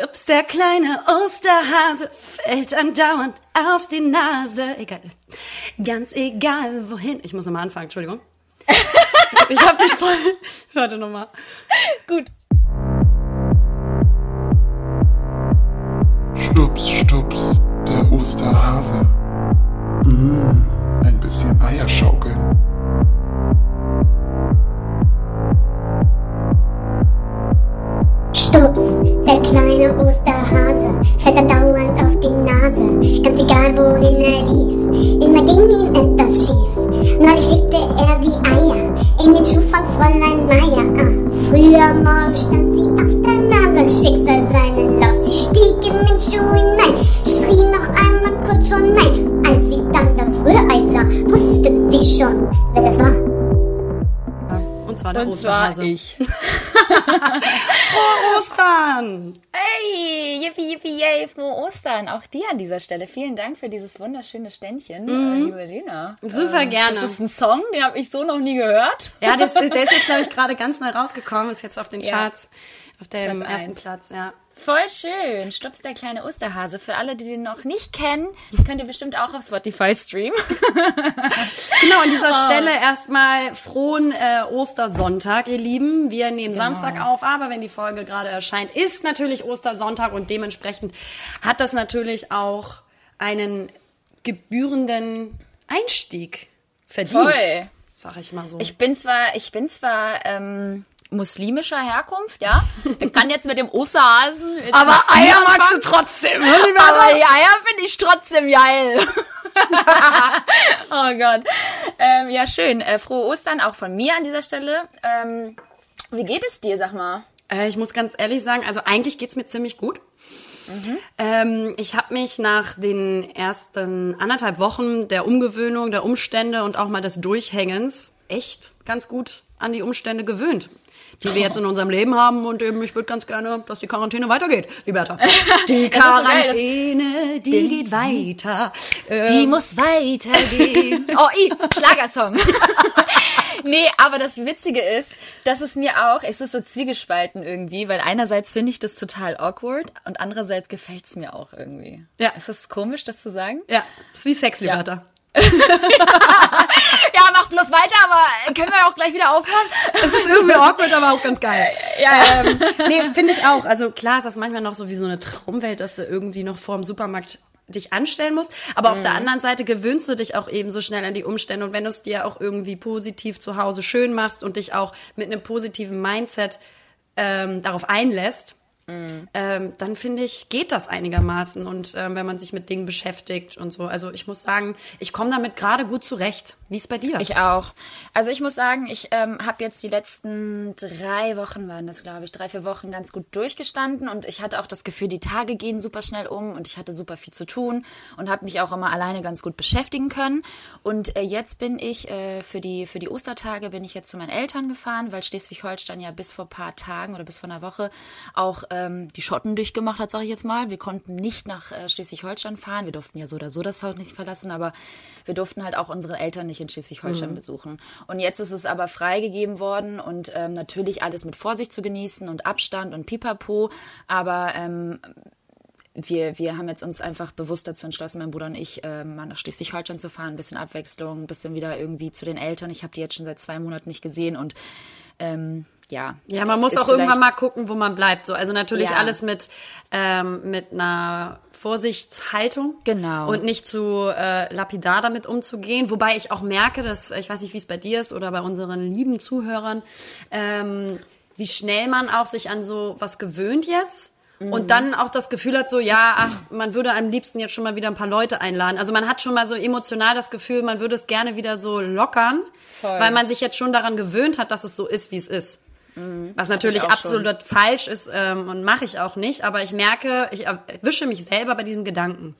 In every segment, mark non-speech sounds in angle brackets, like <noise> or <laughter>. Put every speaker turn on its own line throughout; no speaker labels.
Stups, der kleine Osterhase fällt andauernd auf die Nase. Egal. Ganz egal, wohin. Ich muss nochmal anfangen, Entschuldigung. <laughs> ich hab mich voll. Warte nochmal.
Gut.
Stups, stups, der Osterhase. Mmh, ein bisschen Eier
der kleine Osterhase fällt andauernd auf die Nase. Ganz egal wohin er lief, immer ging ihm etwas schief. Neulich legte er die Eier in den Schuh von Fräulein Meier. Ah, früher morgen stand sie auf, nahm das Schicksal seinen Lauf. Sie stieg in den Schuh hinein, schrie noch einmal kurz oh nein. Als sie dann das Rührei sah, wusste sie schon, wer das war.
Und zwar der
Und zwar
Osterhase.
ich. <laughs>
Frohe Ostern!
Hey, yippie, yippie, yay, frohe Ostern. Auch dir an dieser Stelle. Vielen Dank für dieses wunderschöne Ständchen, äh, liebe Lena.
Super gerne.
Das ist ein Song, den habe ich so noch nie gehört.
Ja, das <laughs> ist, der ist jetzt, glaube ich, gerade ganz neu rausgekommen, ist jetzt auf den
Ja.
Charts. Auf dem
Platz
ersten
eins.
Platz, ja.
Voll schön. Stups der kleine Osterhase. Für alle, die den noch nicht kennen, könnt ihr bestimmt auch auf Spotify streamen. <laughs>
Genau, an dieser Stelle erstmal frohen äh, Ostersonntag, ihr Lieben. Wir nehmen Samstag auf, aber wenn die Folge gerade erscheint, ist natürlich Ostersonntag und dementsprechend hat das natürlich auch einen gebührenden Einstieg verdient.
Voll.
Sag ich mal so.
Ich bin zwar, ich bin zwar ähm, muslimischer Herkunft, ja. Ich kann jetzt mit dem Osterhasen. jetzt
aber Eier magst du
anfangen,
trotzdem.
Aber die Eier finde ich trotzdem geil. <laughs> oh Gott. Ähm, ja, schön. Äh, frohe Ostern auch von mir an dieser Stelle. Ähm, wie geht es dir, sag mal?
Äh, ich muss ganz ehrlich sagen, also eigentlich geht's mir ziemlich gut. Ähm, ich habe mich nach den ersten anderthalb Wochen der Umgewöhnung, der Umstände und auch mal des Durchhängens echt ganz gut an die Umstände gewöhnt, die wir jetzt in unserem Leben haben. Und eben, ich würde ganz gerne, dass die Quarantäne weitergeht, Liberta. <laughs> Die Quarantäne, die geht weiter. Ähm,
Die muss weitergehen. <laughs> oh, i, Schlagersong. <laughs> nee, aber das Witzige ist, dass es mir auch, es ist so zwiegespalten irgendwie, weil einerseits finde ich das total awkward und andererseits gefällt es mir auch irgendwie.
Ja.
Ist das komisch, das zu sagen?
ja, ist wie Sex, Liberta.
Ja, <laughs> mach bloß weiter, aber können wir auch gleich wieder aufhören?
Das ist irgendwie awkward, aber auch ganz geil.
Ja,
ähm, nee, finde ich auch. Also klar ist das manchmal noch so wie so eine Traumwelt, dass du irgendwie noch vor dem Supermarkt dich anstellen musst. Aber auf der anderen Seite gewöhnst du dich auch eben so schnell an die Umstände. Und wenn du es dir auch irgendwie positiv zu Hause schön machst und dich auch mit einem positiven Mindset ähm, darauf einlässt, ähm, dann finde ich, geht das einigermaßen. Und ähm, wenn man sich mit Dingen beschäftigt und so. Also ich muss sagen, ich komme damit gerade gut zurecht. Wie ist bei dir?
Ich auch. Also ich muss sagen, ich ähm, habe jetzt die letzten drei Wochen, waren das glaube ich, drei, vier Wochen ganz gut durchgestanden und ich hatte auch das Gefühl, die Tage gehen super schnell um und ich hatte super viel zu tun und habe mich auch immer alleine ganz gut beschäftigen können. Und äh, jetzt bin ich äh, für die für die Ostertage bin ich jetzt zu meinen Eltern gefahren, weil Schleswig-Holstein ja bis vor paar Tagen oder bis vor einer Woche auch ähm, die Schotten durchgemacht hat, sage ich jetzt mal. Wir konnten nicht nach äh, Schleswig-Holstein fahren. Wir durften ja so oder so das Haus nicht verlassen, aber wir durften halt auch unsere Eltern nicht in Schleswig-Holstein besuchen. Und jetzt ist es aber freigegeben worden und ähm, natürlich alles mit Vorsicht zu genießen und Abstand und Pipapo. Aber ähm, wir, wir haben jetzt uns einfach bewusst dazu entschlossen, mein Bruder und ich, äh, mal nach Schleswig-Holstein zu fahren, ein bisschen Abwechslung, ein bisschen wieder irgendwie zu den Eltern. Ich habe die jetzt schon seit zwei Monaten nicht gesehen und ähm, ja.
Ja, man muss auch irgendwann mal gucken, wo man bleibt. So, also natürlich
Ja.
alles mit ähm, mit einer Vorsichtshaltung.
Genau.
Und nicht zu äh, lapidar damit umzugehen. Wobei ich auch merke, dass ich weiß nicht, wie es bei dir ist oder bei unseren lieben Zuhörern, ähm, wie schnell man auch sich an so was gewöhnt jetzt.
Mhm.
Und dann auch das Gefühl hat, so, ja, ach, man würde am liebsten jetzt schon mal wieder ein paar Leute einladen. Also man hat schon mal so emotional das Gefühl, man würde es gerne wieder so lockern,
Voll.
weil man sich jetzt schon daran gewöhnt hat, dass es so ist, wie es ist. Was natürlich
Mhm. auch schon.
absolut falsch ist ähm, und mache ich auch nicht, aber ich merke, ich erwische mich selber bei diesem Gedanken.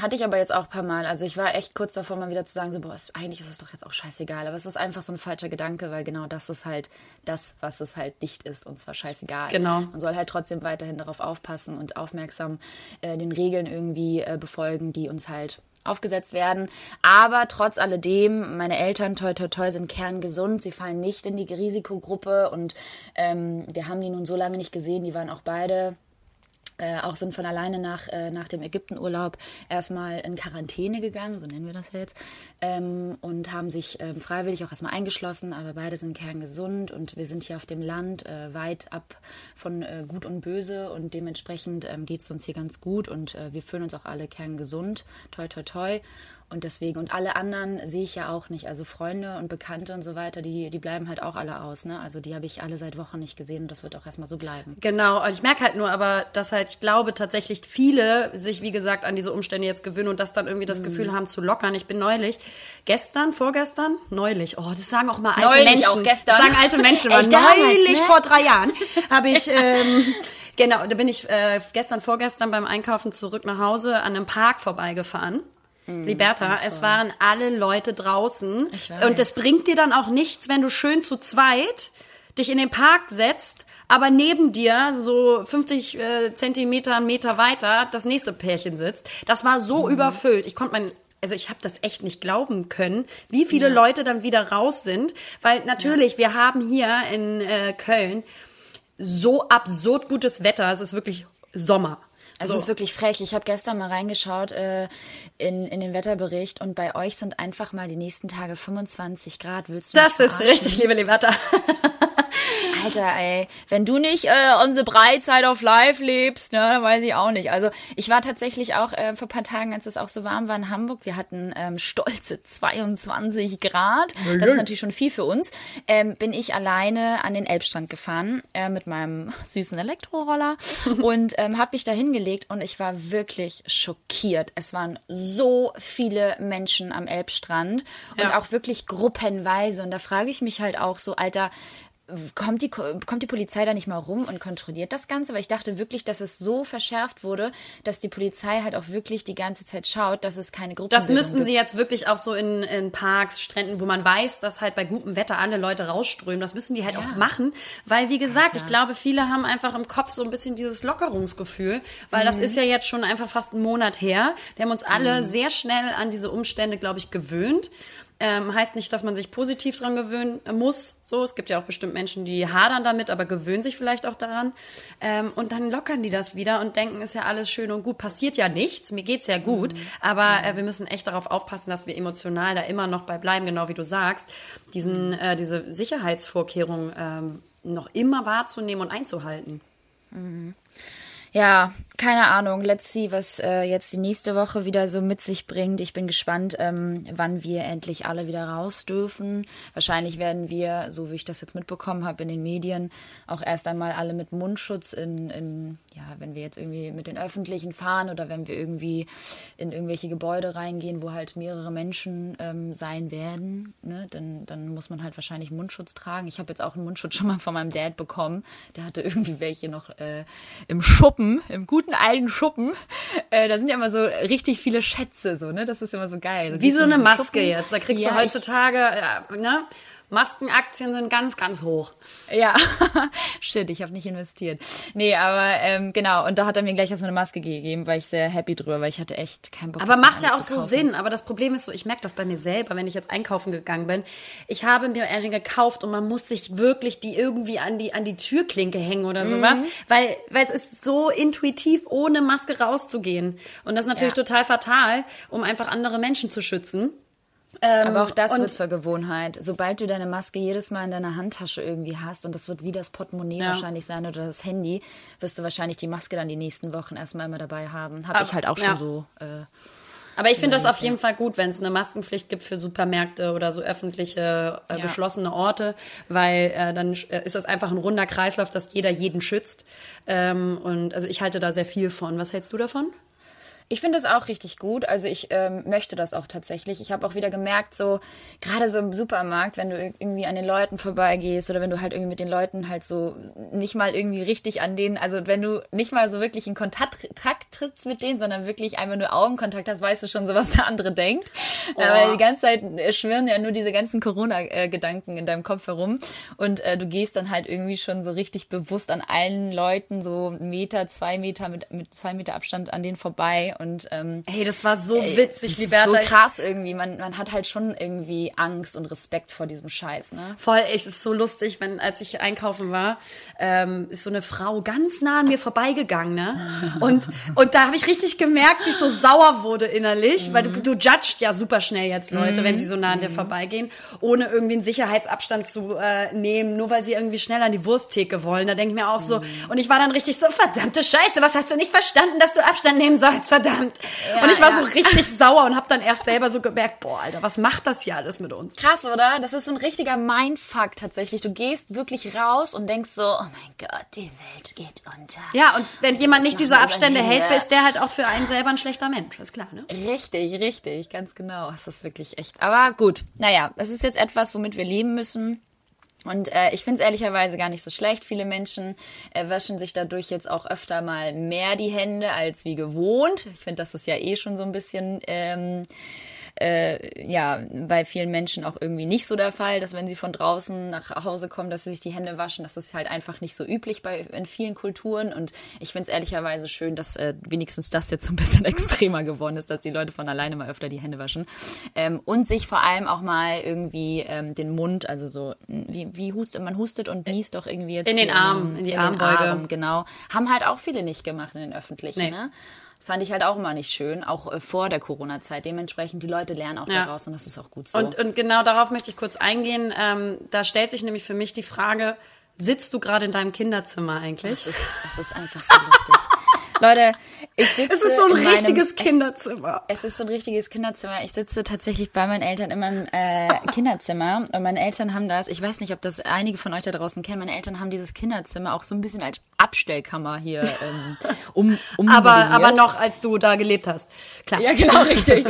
Hatte ich aber jetzt auch ein paar Mal. Also ich war echt kurz davor, mal wieder zu sagen, so, boah, es- eigentlich ist es doch jetzt auch scheißegal. Aber es ist einfach so ein falscher Gedanke, weil genau das ist halt das, was es halt nicht ist. Und zwar scheißegal.
Genau.
Man soll halt trotzdem weiterhin darauf aufpassen und aufmerksam äh, den Regeln irgendwie äh, befolgen, die uns halt aufgesetzt werden. Aber trotz alledem, meine Eltern, toi, toi, toi, sind kerngesund. Sie fallen nicht in die Risikogruppe. Und ähm, wir haben die nun so lange nicht gesehen. Die waren auch beide äh, auch sind von alleine nach, äh, nach dem Ägyptenurlaub erstmal in Quarantäne gegangen, so nennen wir das jetzt, ähm, und haben sich ähm, freiwillig auch erstmal eingeschlossen, aber beide sind kerngesund und wir sind hier auf dem Land äh, weit ab von äh, Gut und Böse und dementsprechend ähm, geht es uns hier ganz gut und äh, wir fühlen uns auch alle kerngesund, toi toi toi. Und deswegen, und alle anderen sehe ich ja auch nicht. Also Freunde und Bekannte und so weiter, die, die bleiben halt auch alle aus. Ne? Also die habe ich alle seit Wochen nicht gesehen und das wird auch erstmal so bleiben.
Genau, und ich merke halt nur aber, dass halt, ich glaube tatsächlich viele sich, wie gesagt, an diese Umstände jetzt gewöhnen und das dann irgendwie das Gefühl haben zu lockern. Ich bin neulich, gestern, vorgestern, neulich, oh, das sagen auch mal alte
Neulich
Menschen.
auch gestern.
Das sagen alte Menschen, <laughs>
Ey, damals,
neulich
ne?
vor drei Jahren habe ich, <laughs> ähm, genau, da bin ich äh, gestern, vorgestern beim Einkaufen zurück nach Hause an einem Park vorbeigefahren. Liberta, es waren alle Leute draußen.
Ich weiß.
Und es bringt dir dann auch nichts, wenn du schön zu zweit dich in den Park setzt, aber neben dir so 50 äh, Zentimeter, einen Meter weiter das nächste Pärchen sitzt. Das war so überfüllt. Ich konnte mein also ich habe das echt nicht glauben können, wie viele Leute dann wieder raus sind, weil natürlich wir haben hier in äh, Köln so absurd gutes Wetter. Es ist wirklich Sommer.
Also
So.
es ist wirklich frech. Ich habe gestern mal reingeschaut äh, in, in den Wetterbericht und bei euch sind einfach mal die nächsten Tage 25 Grad. Willst du
das ist richtig, liebe Liberta. <laughs>
Alter, ey, wenn du nicht äh, unsere Breizeit auf live lebst, ne, dann weiß ich auch nicht. Also ich war tatsächlich auch äh, vor ein paar Tagen, als es auch so warm war in Hamburg, wir hatten ähm, stolze 22 Grad. Das ist natürlich schon viel für uns. Ähm, bin ich alleine an den Elbstrand gefahren äh, mit meinem süßen Elektroroller <laughs> und ähm, habe mich da hingelegt und ich war wirklich schockiert. Es waren so viele Menschen am Elbstrand und
Ja.
auch wirklich gruppenweise. Und da frage ich mich halt auch so, Alter, kommt die, kommt die Polizei da nicht mal rum und kontrolliert das Ganze? Weil ich dachte wirklich, dass es so verschärft wurde, dass die Polizei halt auch wirklich die ganze Zeit schaut, dass es keine Gruppen
Das müssten sie jetzt wirklich auch so in, in Parks, Stränden, wo man weiß, dass halt bei gutem Wetter alle Leute rausströmen. Das müssen die halt auch machen, weil wie gesagt,
Alter.
ich glaube, viele haben einfach im Kopf so ein bisschen dieses Lockerungsgefühl, weil das ist ja jetzt schon einfach fast einen Monat her. Wir haben uns alle sehr schnell an diese Umstände, glaube ich, gewöhnt. Ähm, heißt nicht, dass man sich positiv dran gewöhnen muss. So, es gibt ja auch bestimmt Menschen, die hadern damit, aber gewöhnen sich vielleicht auch daran. Ähm, und dann lockern die das wieder und denken, ist ja alles schön und gut. Passiert ja nichts, mir geht's ja gut. Aber äh, wir müssen echt darauf aufpassen, dass wir emotional da immer noch bei bleiben, genau wie du sagst. Diesen, äh, diese Sicherheitsvorkehrungen ähm, noch immer wahrzunehmen und einzuhalten.
Ja, keine Ahnung. Let's see, was äh, jetzt die nächste Woche wieder so mit sich bringt. Ich bin gespannt, ähm, wann wir endlich alle wieder raus dürfen. Wahrscheinlich werden wir, so wie ich das jetzt mitbekommen habe in den Medien, auch erst einmal alle mit Mundschutz in, in ja, wenn wir jetzt irgendwie mit den Öffentlichen fahren oder wenn wir irgendwie in irgendwelche Gebäude reingehen, wo halt mehrere Menschen ähm, sein werden, ne, dann, dann muss man halt wahrscheinlich Mundschutz tragen. Ich habe jetzt auch einen Mundschutz schon mal von meinem Dad bekommen. Der hatte irgendwie welche noch äh, im Schuppen, im guten alten Schuppen. Äh, da sind ja immer so richtig viele Schätze, so, ne? Das ist immer so geil.
Wie so
du in
eine Maske
Schuppen.
jetzt. Da kriegst
Ja,
du heutzutage, ja, ne? Maskenaktien sind ganz, ganz hoch.
Ja, <laughs> shit, ich habe nicht investiert. Nee, aber ähm, genau, und da hat er mir gleich erstmal eine Maske gegeben, weil ich sehr happy drüber, weil ich hatte echt keinen Bock.
Aber macht ja auch so. Sinn. Aber das Problem ist so, ich merke das bei mir selber, wenn ich jetzt einkaufen gegangen bin. Ich habe mir eine gekauft und man muss sich wirklich die irgendwie an die, an die Türklinke hängen oder sowas.
Mhm.
Weil, weil es ist so intuitiv, ohne Maske rauszugehen. Und das ist natürlich
Ja.
total fatal, um einfach andere Menschen zu schützen.
Aber auch das wird zur Gewohnheit. Sobald du deine Maske jedes Mal in deiner Handtasche irgendwie hast und das wird wie das Portemonnaie
Ja.
wahrscheinlich sein oder das Handy, wirst du wahrscheinlich die Maske dann die nächsten Wochen erstmal immer dabei haben. Habe
Aber-
ich halt auch schon
ja.
so. Äh,
Aber ich finde das auf jeden Fall gut, wenn es eine Maskenpflicht gibt für Supermärkte oder so öffentliche äh,
Ja.
geschlossene Orte, weil äh, dann äh, ist das einfach ein runder Kreislauf, dass jeder jeden schützt. Ähm, und also ich halte da sehr viel von. Was hältst du davon?
Ich finde das auch richtig gut. Also ich ähm, möchte das auch tatsächlich. Ich habe auch wieder gemerkt, so gerade so im Supermarkt, wenn du ir- irgendwie an den Leuten vorbeigehst oder wenn du halt irgendwie mit den Leuten halt so nicht mal irgendwie richtig an denen, also wenn du nicht mal so wirklich in Kontakt Takt trittst mit denen, sondern wirklich einfach nur Augenkontakt hast, weißt du schon so, was der andere denkt. Äh, Weil die ganze Zeit äh, schwirren ja nur diese ganzen Corona-Gedanken in deinem Kopf herum und äh, du gehst dann halt irgendwie schon so richtig bewusst an allen Leuten so Meter, zwei Meter mit, mit zwei Meter Abstand an denen vorbei Und ähm,
Hey, das war so
ey,
witzig,
das
Liberta.
ist so krass irgendwie. Man, man hat halt schon irgendwie Angst und Respekt vor diesem Scheiß, ne?
Voll, es ist so lustig, wenn, als ich einkaufen war, ähm, ist so eine Frau ganz nah an mir vorbeigegangen, ne? Und, <laughs> und da habe ich richtig gemerkt, wie ich so sauer wurde innerlich, weil du, du judgst ja super schnell jetzt Leute, wenn sie so nah an dir vorbeigehen, ohne irgendwie einen Sicherheitsabstand zu äh, nehmen, nur weil sie irgendwie schnell an die Wursttheke wollen. Da denke ich mir auch so, und ich war dann richtig so, verdammte Scheiße, was hast du nicht verstanden, dass du Abstand nehmen sollst, verdammt.
Ja,
und ich war
ja.
so richtig <laughs> sauer und habe dann erst selber so gemerkt, boah, Alter, was macht das hier alles mit uns?
Krass, oder? Das ist so ein richtiger Mindfuck tatsächlich. Du gehst wirklich raus und denkst so, oh mein Gott, die Welt geht unter.
Ja, und wenn jemand nicht diese Abstände hält, ist der halt auch für einen selber ein schlechter Mensch. Ist klar, ne?
Richtig, richtig, ganz genau. Es ist wirklich echt. Aber gut, naja, es ist jetzt etwas, womit wir leben müssen. Und äh, ich finde es ehrlicherweise gar nicht so schlecht. Viele Menschen äh, waschen sich dadurch jetzt auch öfter mal mehr die Hände als wie gewohnt. Ich finde, das ist ja eh schon so ein bisschen ähm, äh, ja, bei vielen Menschen auch irgendwie nicht so der Fall, dass wenn sie von draußen nach Hause kommen, dass sie sich die Hände waschen. Das ist halt einfach nicht so üblich bei in vielen Kulturen. Und ich finde es ehrlicherweise schön, dass äh, wenigstens das jetzt so ein bisschen <laughs> extremer geworden ist, dass die Leute von alleine mal öfter die Hände waschen. Ähm, und sich vor allem auch mal irgendwie ähm, den Mund, also so, wie, wie hustet, man hustet und niest doch irgendwie jetzt
In den Arm, in die
den
Armbeuge.
Arm, genau. Haben halt auch viele nicht gemacht in den öffentlichen,
Nee.
ne? Fand ich halt auch immer nicht schön, auch äh, vor der Corona-Zeit. Dementsprechend, die Leute lernen auch
Ja.
daraus und das ist auch gut so.
Und, und genau darauf möchte ich kurz eingehen. Ähm, da stellt sich nämlich für mich die Frage, sitzt du gerade in deinem Kinderzimmer eigentlich?
es, ist, es ist einfach so lustig. <laughs> Leute, ich sitze
Es ist so ein
in
richtiges
meinem,
Kinderzimmer.
Es ist so ein richtiges Kinderzimmer. Ich sitze tatsächlich bei meinen Eltern in meinem äh, Kinderzimmer und meine Eltern haben das, ich weiß nicht, ob das einige von euch da draußen kennen, meine Eltern haben dieses Kinderzimmer auch so ein bisschen als Abstellkammer hier <laughs> ähm, um, um
Aber, aber noch, als du da gelebt hast. Klar.
Ja, genau, <laughs> richtig.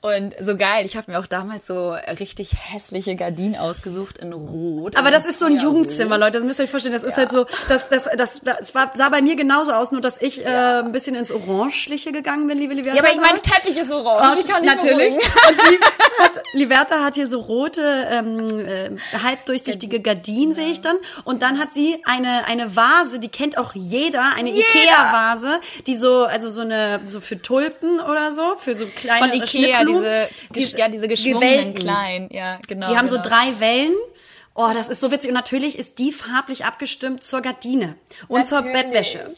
Und so geil. Ich habe mir auch damals so richtig hässliche Gardinen ausgesucht in Rot.
Aber das ist so ein
Ja,
Jugendzimmer, Leute. Das müsst ihr euch vorstellen. Das ist halt so, das, das, das, das war, sah bei mir genauso aus, nur dass ich äh, ein bisschen ins Orangeliche gegangen bin, liebe Liberta.
Ja, aber ich mein Teppich ist orange. Ich kann nicht
natürlich. <laughs> Und sie hat, Liberta hat hier so rote, ähm, äh, halbdurchsichtige Gardinen, sehe ich dann. Und dann hat sie eine, eine Vase, die kennt auch jeder, eine Ikea-Vase, die so, also so eine, so für Tulpen oder so, für so kleine
Von Ikea, diese, gesch- ja, diese geschwungenen kleinen. Ja, genau.
Die haben so
genau.
drei Wellen. Oh, das ist so witzig. Und natürlich ist die farblich abgestimmt zur Gardine und zur
Natürlich.
Bettwäsche.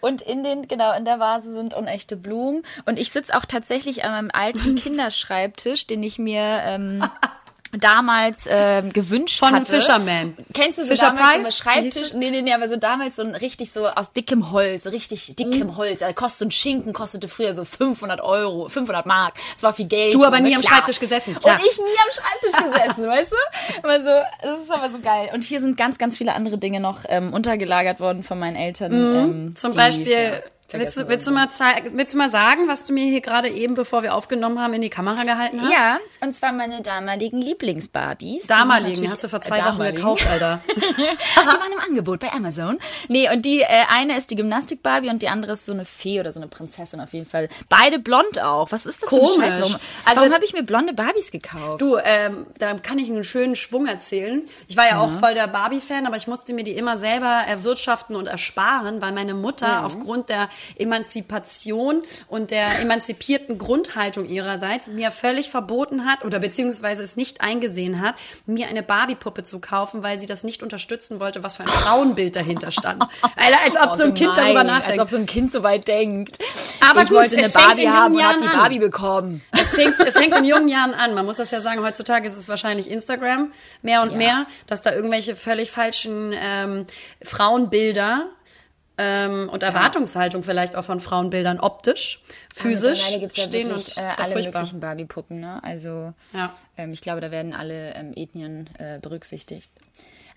Und in den, genau, in der Vase sind unechte Blumen. Und ich sitze auch tatsächlich an meinem alten <laughs> Kinderschreibtisch, den ich mir ähm, <laughs> damals ähm, gewünscht
Von
hatte.
Fisherman.
Kennst du so
Fisher
damals so
Price?
einen Schreibtisch? Nee, nee, nee, aber so damals so ein richtig so aus dickem Holz, so richtig dickem
Mhm.
Holz. Also kostet so ein Schinken, kostete früher so 500 Euro, 500 Mark. Das war viel Geld.
Du aber
so, ne?
nie am
Klar.
Schreibtisch gesessen, klar.
Und ich nie am Schreibtisch gesessen, <laughs> weißt du? Aber so, das ist aber so geil. Und hier sind ganz, ganz viele andere Dinge noch ähm, untergelagert worden von meinen Eltern. ähm,
Mhm. Zum
die,
Beispiel,
ja,
willst, du, willst, du mal willst du mal sagen, was du mir hier gerade eben, bevor wir aufgenommen haben, in die Kamera gehalten hast?
Ja, und zwar meine damaligen Lieblingsbarbies.
Damaligen, hast du vor
äh,
zwei Wochen gekauft, Alter. <laughs>
die waren im Angebot bei Amazon. Nee, und die äh, eine ist die Gymnastik-Barbie und die andere ist so eine Fee oder so eine Prinzessin auf jeden Fall. Beide blond auch. Was ist das für
Komisch.
ein Scheiß? Warum,
Also-
warum habe ich mir blonde Barbies gekauft?
Du, ähm, da kann ich einen schönen Schwung erzählen. Ich war ja auch voll der Barbie-Fan, aber ich musste mir die immer selber erwirtschaften und ersparen, weil meine Mutter aufgrund der Emanzipation und der emanzipierten Grundhaltung ihrerseits mir völlig verboten hat oder beziehungsweise es nicht eingesehen hat, mir eine Barbie-Puppe zu kaufen, weil sie das nicht unterstützen wollte, was für ein Frauenbild dahinter stand. <laughs> Alter, als ob
Oh,
so ein Kind
gemein,
darüber nachdenkt.
Als ob so ein Kind so weit denkt.
Aber
ich
gut,
wollte eine Barbie haben
jungen
und habe die
Jahren.
Barbie bekommen.
Es fängt, es fängt in jungen Jahren an. Man muss das ja sagen, heutzutage ist es wahrscheinlich Instagram mehr und
Ja.
mehr, dass da irgendwelche völlig falschen ähm, Frauenbilder ähm, und Erwartungshaltung vielleicht auch von Frauenbildern optisch, physisch
Mittlerweile gibt's ja
stehen
wirklich,
und
äh,
ja
alle
furchtbar.
möglichen Barbie-Puppen, ne? Also
Ja.
ähm, ich glaube, da werden alle ähm, Ethnien äh, berücksichtigt.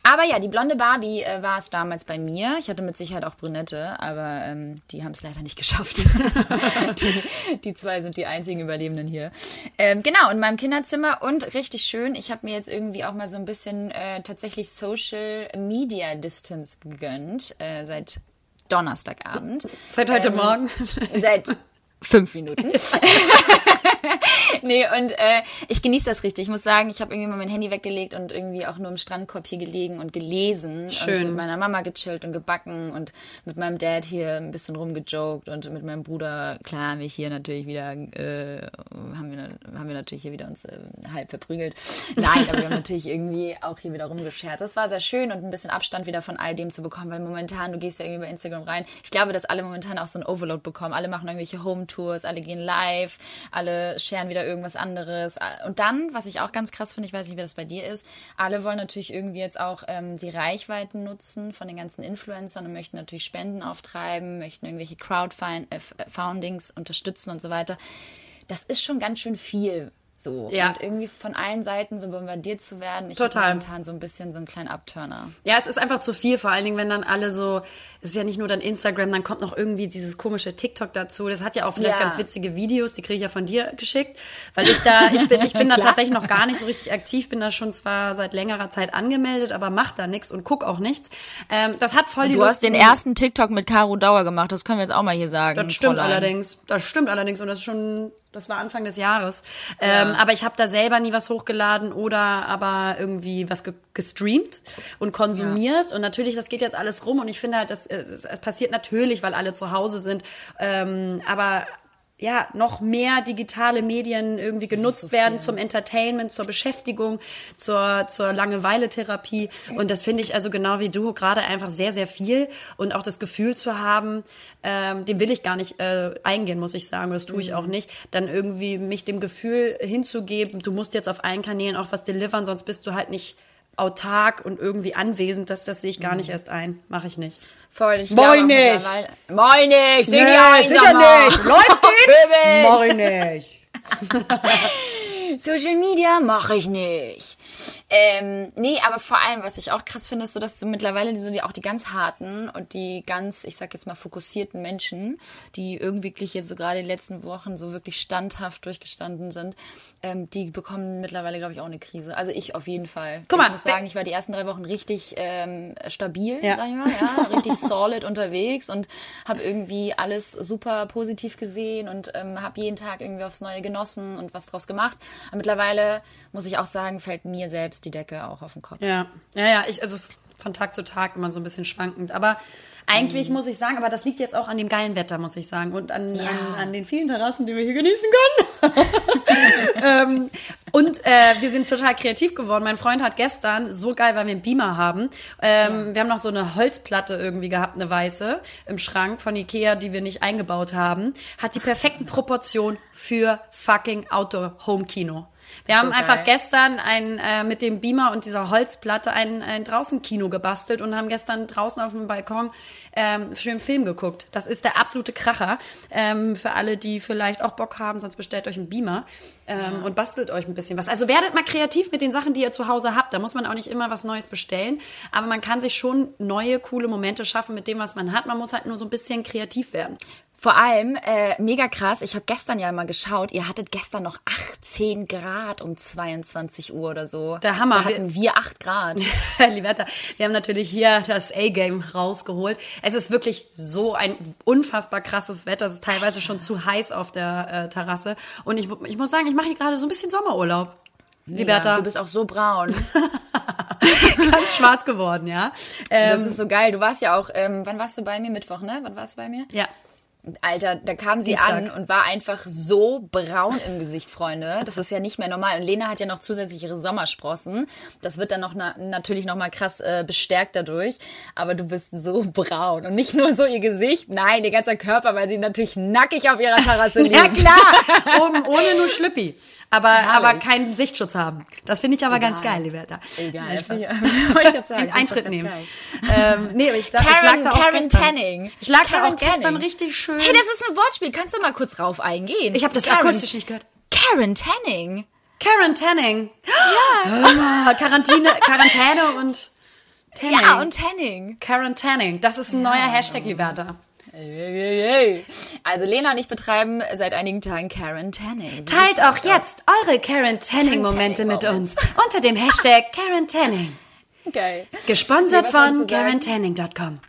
Aber ja, die blonde Barbie äh, war es damals bei mir. Ich hatte mit Sicherheit auch Brünette, aber ähm, die haben es leider nicht <laughs> geschafft. die, die zwei sind die einzigen Überlebenden hier. Ähm, genau, in meinem Kinderzimmer und richtig schön. Ich habe mir jetzt irgendwie auch mal so ein bisschen äh, tatsächlich Social Media Distance gegönnt äh, seit Donnerstagabend.
Seit heute
Ähm,
Morgen.
Seit <laughs> fünf Minuten. <laughs> <laughs> nee, und äh, ich genieße das richtig. Ich muss sagen, ich habe irgendwie mal mein Handy weggelegt und irgendwie auch nur im Strandkorb hier gelegen und gelesen.
Schön.
Und mit meiner Mama gechillt und gebacken und mit meinem Dad hier ein bisschen rumgejoked und mit meinem Bruder, klar, haben wir hier natürlich wieder, äh, haben, wir, haben wir natürlich hier wieder uns äh, halb verprügelt. Nein, aber wir haben natürlich irgendwie auch hier wieder rumgescherzt. Das war sehr schön und ein bisschen Abstand wieder von all dem zu bekommen, weil momentan, du gehst ja irgendwie bei Instagram rein. Ich glaube, dass alle momentan auch so ein Overload bekommen. Alle machen irgendwelche Home-Tours, alle gehen live, alle scheren wieder irgendwas anderes. Und dann, was ich auch ganz krass finde, ich weiß nicht, wie das bei dir ist, alle wollen natürlich irgendwie jetzt auch ähm, die Reichweiten nutzen von den ganzen Influencern und möchten natürlich Spenden auftreiben, möchten irgendwelche Crowdfundings unterstützen und so weiter. Das ist schon ganz schön viel. So.
Ja.
Und irgendwie von allen Seiten so bombardiert zu werden. Ich
Total.
momentan so ein bisschen so einen kleinen Abturner.
Ja, es ist einfach zu viel, vor allen Dingen, wenn dann alle so, es ist ja nicht nur dann Instagram, dann kommt noch irgendwie dieses komische TikTok dazu. Das hat ja auch vielleicht
Ja.
ganz witzige Videos, die kriege ich ja von dir geschickt, weil ich da, ich bin, ich bin da <laughs> tatsächlich noch gar nicht so richtig aktiv, bin da schon zwar seit längerer Zeit angemeldet, aber mach da nichts und guck auch nichts. Ähm, das hat voll die
Du hast den ersten TikTok mit Caro Dauer gemacht, das können wir jetzt auch mal hier sagen.
Das stimmt
Fräulein.
allerdings. Das stimmt allerdings und das ist schon, das war Anfang des Jahres. Ähm, aber ich habe da selber nie was hochgeladen oder aber irgendwie was ge gestreamt und konsumiert. Und natürlich, das geht jetzt alles rum und ich finde halt, das, es, es passiert natürlich, weil alle zu Hause sind. Ähm, aber ja, noch mehr digitale Medien irgendwie genutzt werden zum Entertainment, zur Beschäftigung, zur, zur Langeweile-Therapie. Und das finde ich also genau wie du gerade einfach sehr, sehr viel. Und auch das Gefühl zu haben, ähm, dem will ich gar nicht äh, eingehen, muss ich sagen. Das tue ich auch nicht. Dann irgendwie mich dem Gefühl hinzugeben, du musst jetzt auf allen Kanälen auch was delivern, sonst bist du halt nicht autark und irgendwie anwesend. Das, das sehe ich gar nicht erst ein. Mache ich nicht.
Voll, ich
Moin nicht.
Moin nicht, seh
Nee,
die ein,
sicher nicht. Läuft. <laughs> <laughs> Mach ich nicht.
Social Media mache ich nicht. Ähm, nee, aber vor allem, was ich auch krass finde, ist so, dass du mittlerweile so die, auch die ganz harten und die ganz, ich sag jetzt mal, fokussierten Menschen, die irgendwie wirklich jetzt so gerade die letzten Wochen so wirklich standhaft durchgestanden sind, ähm, die bekommen mittlerweile, glaube ich, auch eine Krise. Also ich auf jeden Fall.
Guck mal,
ich muss sagen, ich war die ersten drei Wochen richtig ähm, stabil,
Ja.
sag ich mal, ja, <laughs> richtig solid unterwegs und habe irgendwie alles super positiv gesehen und ähm, habe jeden Tag irgendwie aufs Neue genossen und was draus gemacht. Aber mittlerweile muss ich auch sagen, fällt mir selbst die Decke auch auf den Kopf.
Ja, ja, ja, ich, also es ist von Tag zu Tag immer so ein bisschen schwankend. Aber eigentlich muss ich sagen, aber das liegt jetzt auch an dem geilen Wetter, muss ich sagen. Und an, an, an den vielen Terrassen, die wir hier genießen können. <laughs> ähm, und äh, wir sind total kreativ geworden. Mein Freund hat gestern, so geil, weil wir einen Beamer haben, ähm, wir haben noch so eine Holzplatte irgendwie gehabt, eine weiße, im Schrank von Ikea, die wir nicht eingebaut haben, hat die perfekten Proportionen für fucking Outdoor-Home-Kino. Wir haben
So
einfach gestern ein, äh, mit dem Beamer und dieser Holzplatte ein, ein Draußenkino gebastelt und haben gestern draußen auf dem Balkon ähm, schön Film geguckt. Das ist der absolute Kracher. Ähm, für alle, die vielleicht auch Bock haben, sonst bestellt euch einen Beamer ähm, und bastelt euch ein bisschen was. Also werdet mal kreativ mit den Sachen, die ihr zu Hause habt. Da muss man auch nicht immer was Neues bestellen, aber man kann sich schon neue, coole Momente schaffen mit dem, was man hat. Man muss halt nur so ein bisschen kreativ werden.
Vor allem, äh, mega krass, ich habe gestern ja mal geschaut, ihr hattet gestern noch 18 Grad um 22 Uhr oder so.
Der Hammer.
Da hatten wir 8 Grad. <laughs>
Liberta, wir haben natürlich hier das A-Game rausgeholt. Es ist wirklich so ein unfassbar krasses Wetter. Es ist teilweise schon zu heiß auf der äh, Terrasse. Und ich, ich muss sagen, ich mache hier gerade so ein bisschen Sommerurlaub. Liberta,
Du bist auch so braun. <laughs>
ganz schwarz geworden, ja. Ähm,
Das ist so geil. Du warst ja auch, ähm, wann warst du bei mir? Mittwoch, ne? Wann warst du bei mir?
ja.
Alter, da kam sie
Dienstag.
an und war einfach so braun im Gesicht, Freunde. Das ist ja nicht mehr normal. Und Lena hat ja noch zusätzlich ihre Sommersprossen. Das wird dann noch na natürlich noch mal krass äh, bestärkt dadurch. Aber du bist so braun. Und nicht nur so ihr Gesicht, nein, ihr ganzer Körper, weil sie natürlich nackig auf ihrer Terrasse <laughs> liegt.
Ja klar, oben ohne nur Schlüppi. Aber,
Herrlich.
aber keinen Sichtschutz haben. Das finde ich aber ganz geil, Liberta.
Egal.
Nein, Spaß. <laughs>
Ich sagen. <laughs>
Eintritt nehmen. Ähm, nee, aber ich, dachte, ich
Karen-
lag da auch
Karen
gestern.
Tanning.
Ich lag da
Karen
auch gestern
Tanning.
richtig schön.
Hey, das ist ein Wortspiel. Kannst du mal kurz drauf eingehen?
ich habe das
Karen,
akustisch nicht gehört.
Karen Tanning.
Karen Tanning. Ja. Quarantäne, Quarantäne und Tanning.
Ja, und Tanning.
Karen Tanning. Das ist ein neuer Hashtag, Liberta.
Also Lena und ich betreiben seit einigen Tagen Karen Tanning.
Teilt auch jetzt eure Karen Tanning Momente mit uns unter dem Hashtag Karen Tanning. <laughs>
Geil.
Gesponsert von? KarenTanning.com.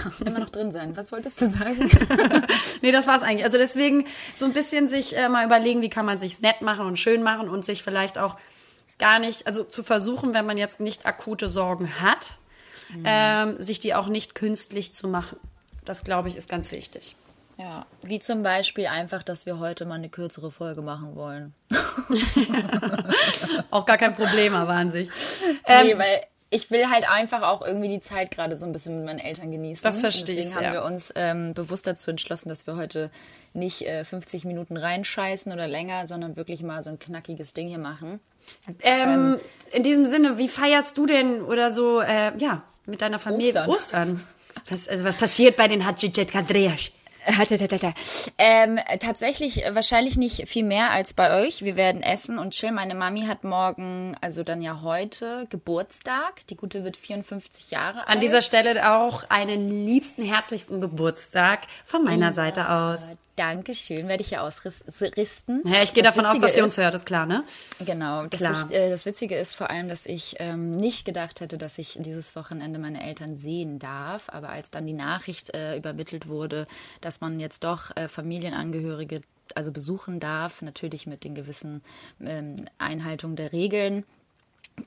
<coughs>
Immer noch drin sein. Was wolltest du sagen? <laughs>
nee, das war's eigentlich. Also deswegen so ein bisschen sich äh, mal überlegen, wie kann man sich's nett machen und schön machen und sich vielleicht auch gar nicht, also zu versuchen, wenn man jetzt nicht akute Sorgen hat, ähm, sich die auch nicht künstlich zu machen. Das glaube ich ist ganz wichtig.
Ja, wie zum Beispiel einfach, dass wir heute mal eine kürzere Folge machen wollen. <laughs>
Auch gar kein Problem, aber an sich.
nee, weil ich will halt einfach auch irgendwie die Zeit gerade so ein bisschen mit meinen Eltern genießen.
Das verstehe ich,
Deswegen haben
ja.
wir uns ähm, bewusst dazu entschlossen, dass wir heute nicht äh, 50 Minuten reinscheißen oder länger, sondern wirklich mal so ein knackiges Ding hier machen.
Ähm, in diesem Sinne, wie feierst du denn oder so, äh, ja, mit deiner Familie
Ostern.
Ostern? Was, also was passiert bei den Hadjidjet Kadreash?
Ähm, tatsächlich äh, wahrscheinlich nicht viel mehr als bei euch. Wir werden essen und chillen. Meine Mami hat morgen, also dann ja heute, Geburtstag. Die Gute wird 54 Jahre alt.
An dieser Stelle auch einen liebsten, herzlichsten Geburtstag von meiner Seite aus.
Dankeschön, werde ich hier ausristen.
Ja, ich gehe
Das
davon aus,
Witzige
dass sie uns hört, ist klar, ne?
Genau. Das,
Klar.
Wich- äh, das Witzige ist vor allem, dass ich ähm, nicht gedacht hätte, dass ich dieses Wochenende meine Eltern sehen darf. Aber als dann die Nachricht äh, übermittelt wurde, dass man jetzt doch äh, Familienangehörige also besuchen darf, natürlich mit den gewissen ähm, Einhaltungen der Regeln.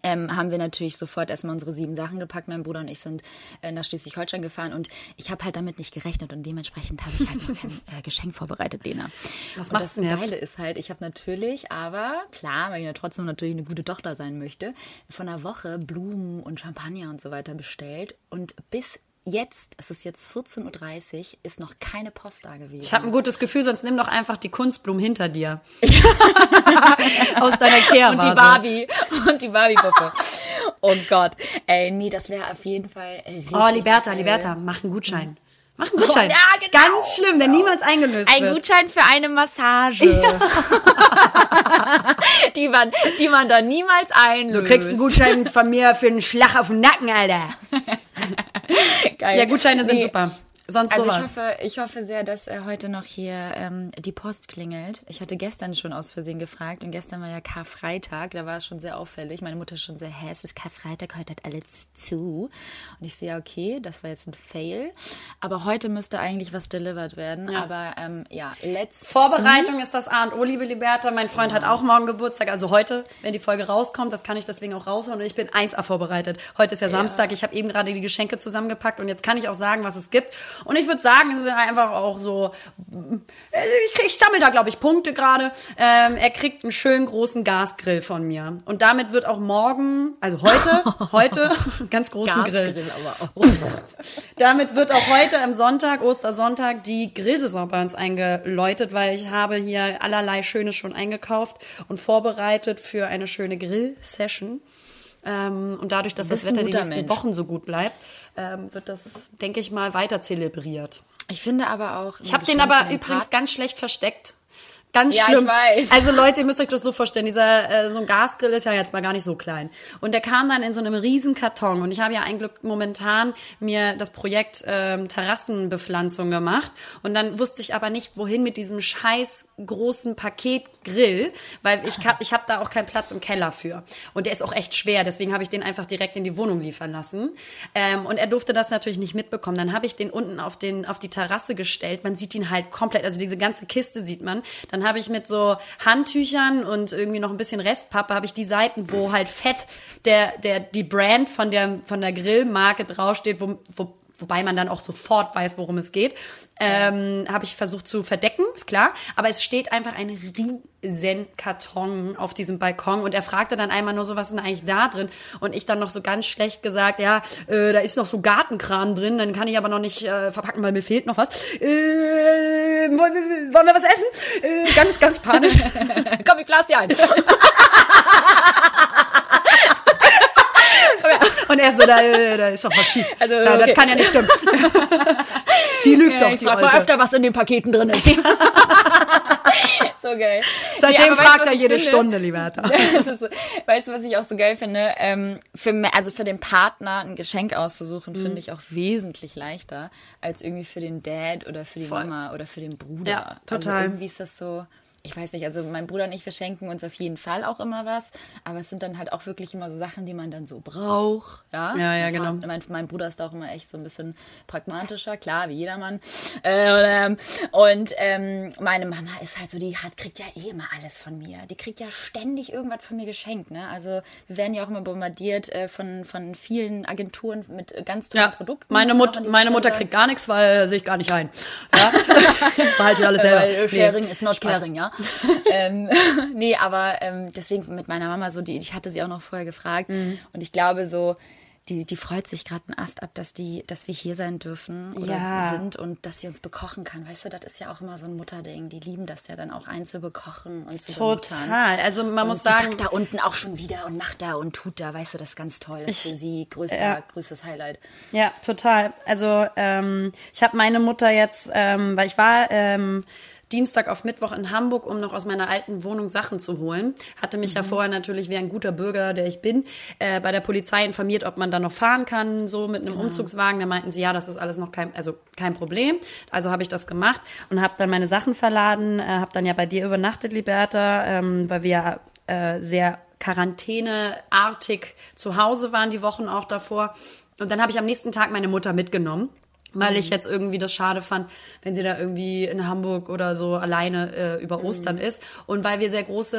Ähm, haben wir natürlich sofort erstmal unsere sieben Sachen gepackt. Mein Bruder und ich sind äh, nach Schleswig-Holstein gefahren und ich habe halt damit nicht gerechnet und dementsprechend habe ich halt noch kein <laughs> äh, Geschenk vorbereitet, Lena.
Was
und
machst
das
denn jetzt?
Geile ist halt, ich habe natürlich, aber klar, weil ich ja trotzdem natürlich eine gute Tochter sein möchte, von einer Woche Blumen und Champagner und so weiter bestellt und bis jetzt, es ist jetzt 14.30 Uhr, ist noch keine Post da gewesen.
Ich habe ein gutes Gefühl, sonst nimm doch einfach die Kunstblumen hinter dir. <laughs> Aus deiner Kehrvase.
und die Barbie und die Barbie-Puppe. oh Gott. Ey, nee, das wäre auf jeden Fall äh, richtig
Oh, Liberta,
geil.
Liberta, mach einen Gutschein. Mach einen Gutschein.
ja, genau.
Ganz schlimm, der niemals eingelöst
Ein
wird.
Gutschein für eine Massage. <laughs> die, man, die man da niemals einlöst.
Du kriegst einen Gutschein von mir für einen Schlag auf den Nacken, Alter. <laughs>
Geil.
Ja, Gutscheine sind
Nee.
super. Sonst
Also ich
sowas.
hoffe, ich hoffe sehr, dass äh, heute noch hier ähm, die Post klingelt. Ich hatte gestern schon aus Versehen gefragt und gestern war ja Karfreitag, da war es schon sehr auffällig. Meine Mutter schon sehr, hä, es ist Karfreitag, heute hat alles zu. Und ich sehe, ja, okay, das war jetzt ein Fail. Aber heute müsste eigentlich was delivered werden. Aber ähm, ja, let's
Vorbereitung ist das A und O, liebe Liberta. Mein Freund hat auch morgen Geburtstag, also heute, wenn die Folge rauskommt, das kann ich deswegen auch raushauen und ich bin 1A vorbereitet. Heute ist ja Samstag, ich habe eben gerade die Geschenke zusammengepackt und jetzt kann ich auch sagen, was es gibt. Und ich würde sagen, es ist einfach auch so, äh, ich, ich sammle da, glaube ich, Punkte gerade. Ähm, er kriegt einen schönen großen Gasgrill von mir. Und damit wird auch morgen, also heute, <laughs> heute, ganz großen Grill.
Gasgrill aber auch. <laughs>
Damit wird auch heute am Sonntag, Ostersonntag, die Grillsaison bei uns eingeläutet, weil ich habe hier allerlei Schönes schon eingekauft und vorbereitet für eine schöne Grill-Session. Ähm, und dadurch, dass das Wetter die nächsten
Mensch.
Wochen so gut bleibt, ähm, wird das, denke ich mal, weiter zelebriert.
Ich finde aber auch.
Ich habe den aber übrigens ganz schlecht versteckt. Ganz
Ja, ich
schlimm.
weiß.
Also Leute, ihr müsst euch das so vorstellen, dieser äh, so ein Gasgrill ist ja jetzt mal gar nicht so klein. Und der kam dann in so einem riesen Karton. Und ich habe ja ein Glück momentan mir das Projekt ähm, Terrassenbepflanzung gemacht. Und dann wusste ich aber nicht, wohin mit diesem scheiß großen Paketgrill, weil ich hab, ich hab da auch keinen Platz im Keller für. Und der ist auch echt schwer, deswegen habe ich den einfach direkt in die Wohnung liefern lassen. Ähm, und er durfte das natürlich nicht mitbekommen. Dann habe ich den unten auf, den, auf die Terrasse gestellt. Man sieht ihn halt komplett, also diese ganze Kiste sieht man. Dann habe ich mit so Handtüchern und irgendwie noch ein bisschen Restpappe, habe ich die Seiten, wo halt fett der, der, die Brand von der, von der Grillmarke draufsteht, wo, wo wobei man dann auch sofort weiß, worum es geht, ähm, habe ich versucht zu verdecken, ist klar. Aber es steht einfach ein riesen Karton auf diesem Balkon und er fragte dann einmal nur so, was ist denn eigentlich da drin? Und ich dann noch so ganz schlecht gesagt, ja, äh, da ist noch so Gartenkram drin, dann kann ich aber noch nicht äh, verpacken, weil mir fehlt noch was. Äh, wollen, wir, wollen wir was essen? Äh, ganz, ganz panisch. <laughs>
Komm, ich blas dir ein. <laughs>
Und er so, da, äh, da ist doch was schief.
Also,
da,
okay.
Das kann ja nicht stimmen. die lügt doch,
ich
die
frag mal öfter, was in den Paketen drin ist. <laughs> so geil.
Seitdem
du,
fragt er jede
finde?
Stunde, Liberta. <laughs>
Ist so, weißt du, was ich auch so geil finde? Ähm, für, also für den Partner ein Geschenk auszusuchen,
Mhm.
finde ich auch wesentlich leichter, als irgendwie für den Dad oder für die
Voll.
Mama oder für den Bruder.
Ja,
Also
total.
irgendwie ist das so. Ich weiß nicht, also mein Bruder und ich, wir schenken uns auf jeden Fall auch immer was, aber es sind dann halt auch wirklich immer so Sachen, die man dann so braucht, ja.
Ja, ja, genau.
Mein, mein Bruder ist da auch immer echt so ein bisschen pragmatischer, klar, wie jedermann. Äh, ähm, und ähm, meine Mama ist halt so, die hat, kriegt ja eh immer alles von mir. Die kriegt ja ständig irgendwas von mir geschenkt, ne? Also wir werden ja auch immer bombardiert äh, von, von vielen Agenturen mit äh, ganz tollen
Ja,
Produkten.
meine, Mut, meine Mutter kriegt gar nichts, weil sehe ich gar nicht ein. Ja? <laughs> Behalte ich alles selber.
Weil
Nee.
Sharing ist not caring, ja. <laughs> ähm, <laughs> nee, aber ähm, deswegen mit meiner Mama so, die, ich hatte sie auch noch vorher gefragt
Mhm.
und ich glaube so, die, die freut sich gerade einen Ast ab, dass die, dass wir hier sein dürfen oder
Ja.
sind und dass sie uns bekochen kann. Weißt du, das ist ja auch immer so ein Mutterding. Die lieben das ja dann auch einzubekochen und zu bemuttern.
Total. Also man
und
muss
die
sagen,
backt da unten auch schon wieder und macht da und tut da. Weißt du, das ist ganz toll. Das ist für sie größter,
ja.
größtes Highlight.
Ja, total. Also ähm, ich habe meine Mutter jetzt, ähm, weil ich war ähm, Dienstag auf Mittwoch in Hamburg, um noch aus meiner alten Wohnung Sachen zu holen. Hatte mich ja vorher natürlich wie ein guter Bürger, der ich bin, äh, bei der Polizei informiert, ob man da noch fahren kann, so mit einem Umzugswagen. Da meinten sie, ja, das ist alles noch kein, also kein Problem. Also habe ich das gemacht und habe dann meine Sachen verladen, äh, habe dann ja bei dir übernachtet, Liberta, ähm, weil wir ja äh, sehr quarantäneartig zu Hause waren, die Wochen auch davor. Und dann habe ich am nächsten Tag meine Mutter mitgenommen, weil ich jetzt irgendwie das schade fand, wenn sie da irgendwie in Hamburg oder so alleine äh, über Ostern ist. Und weil wir sehr große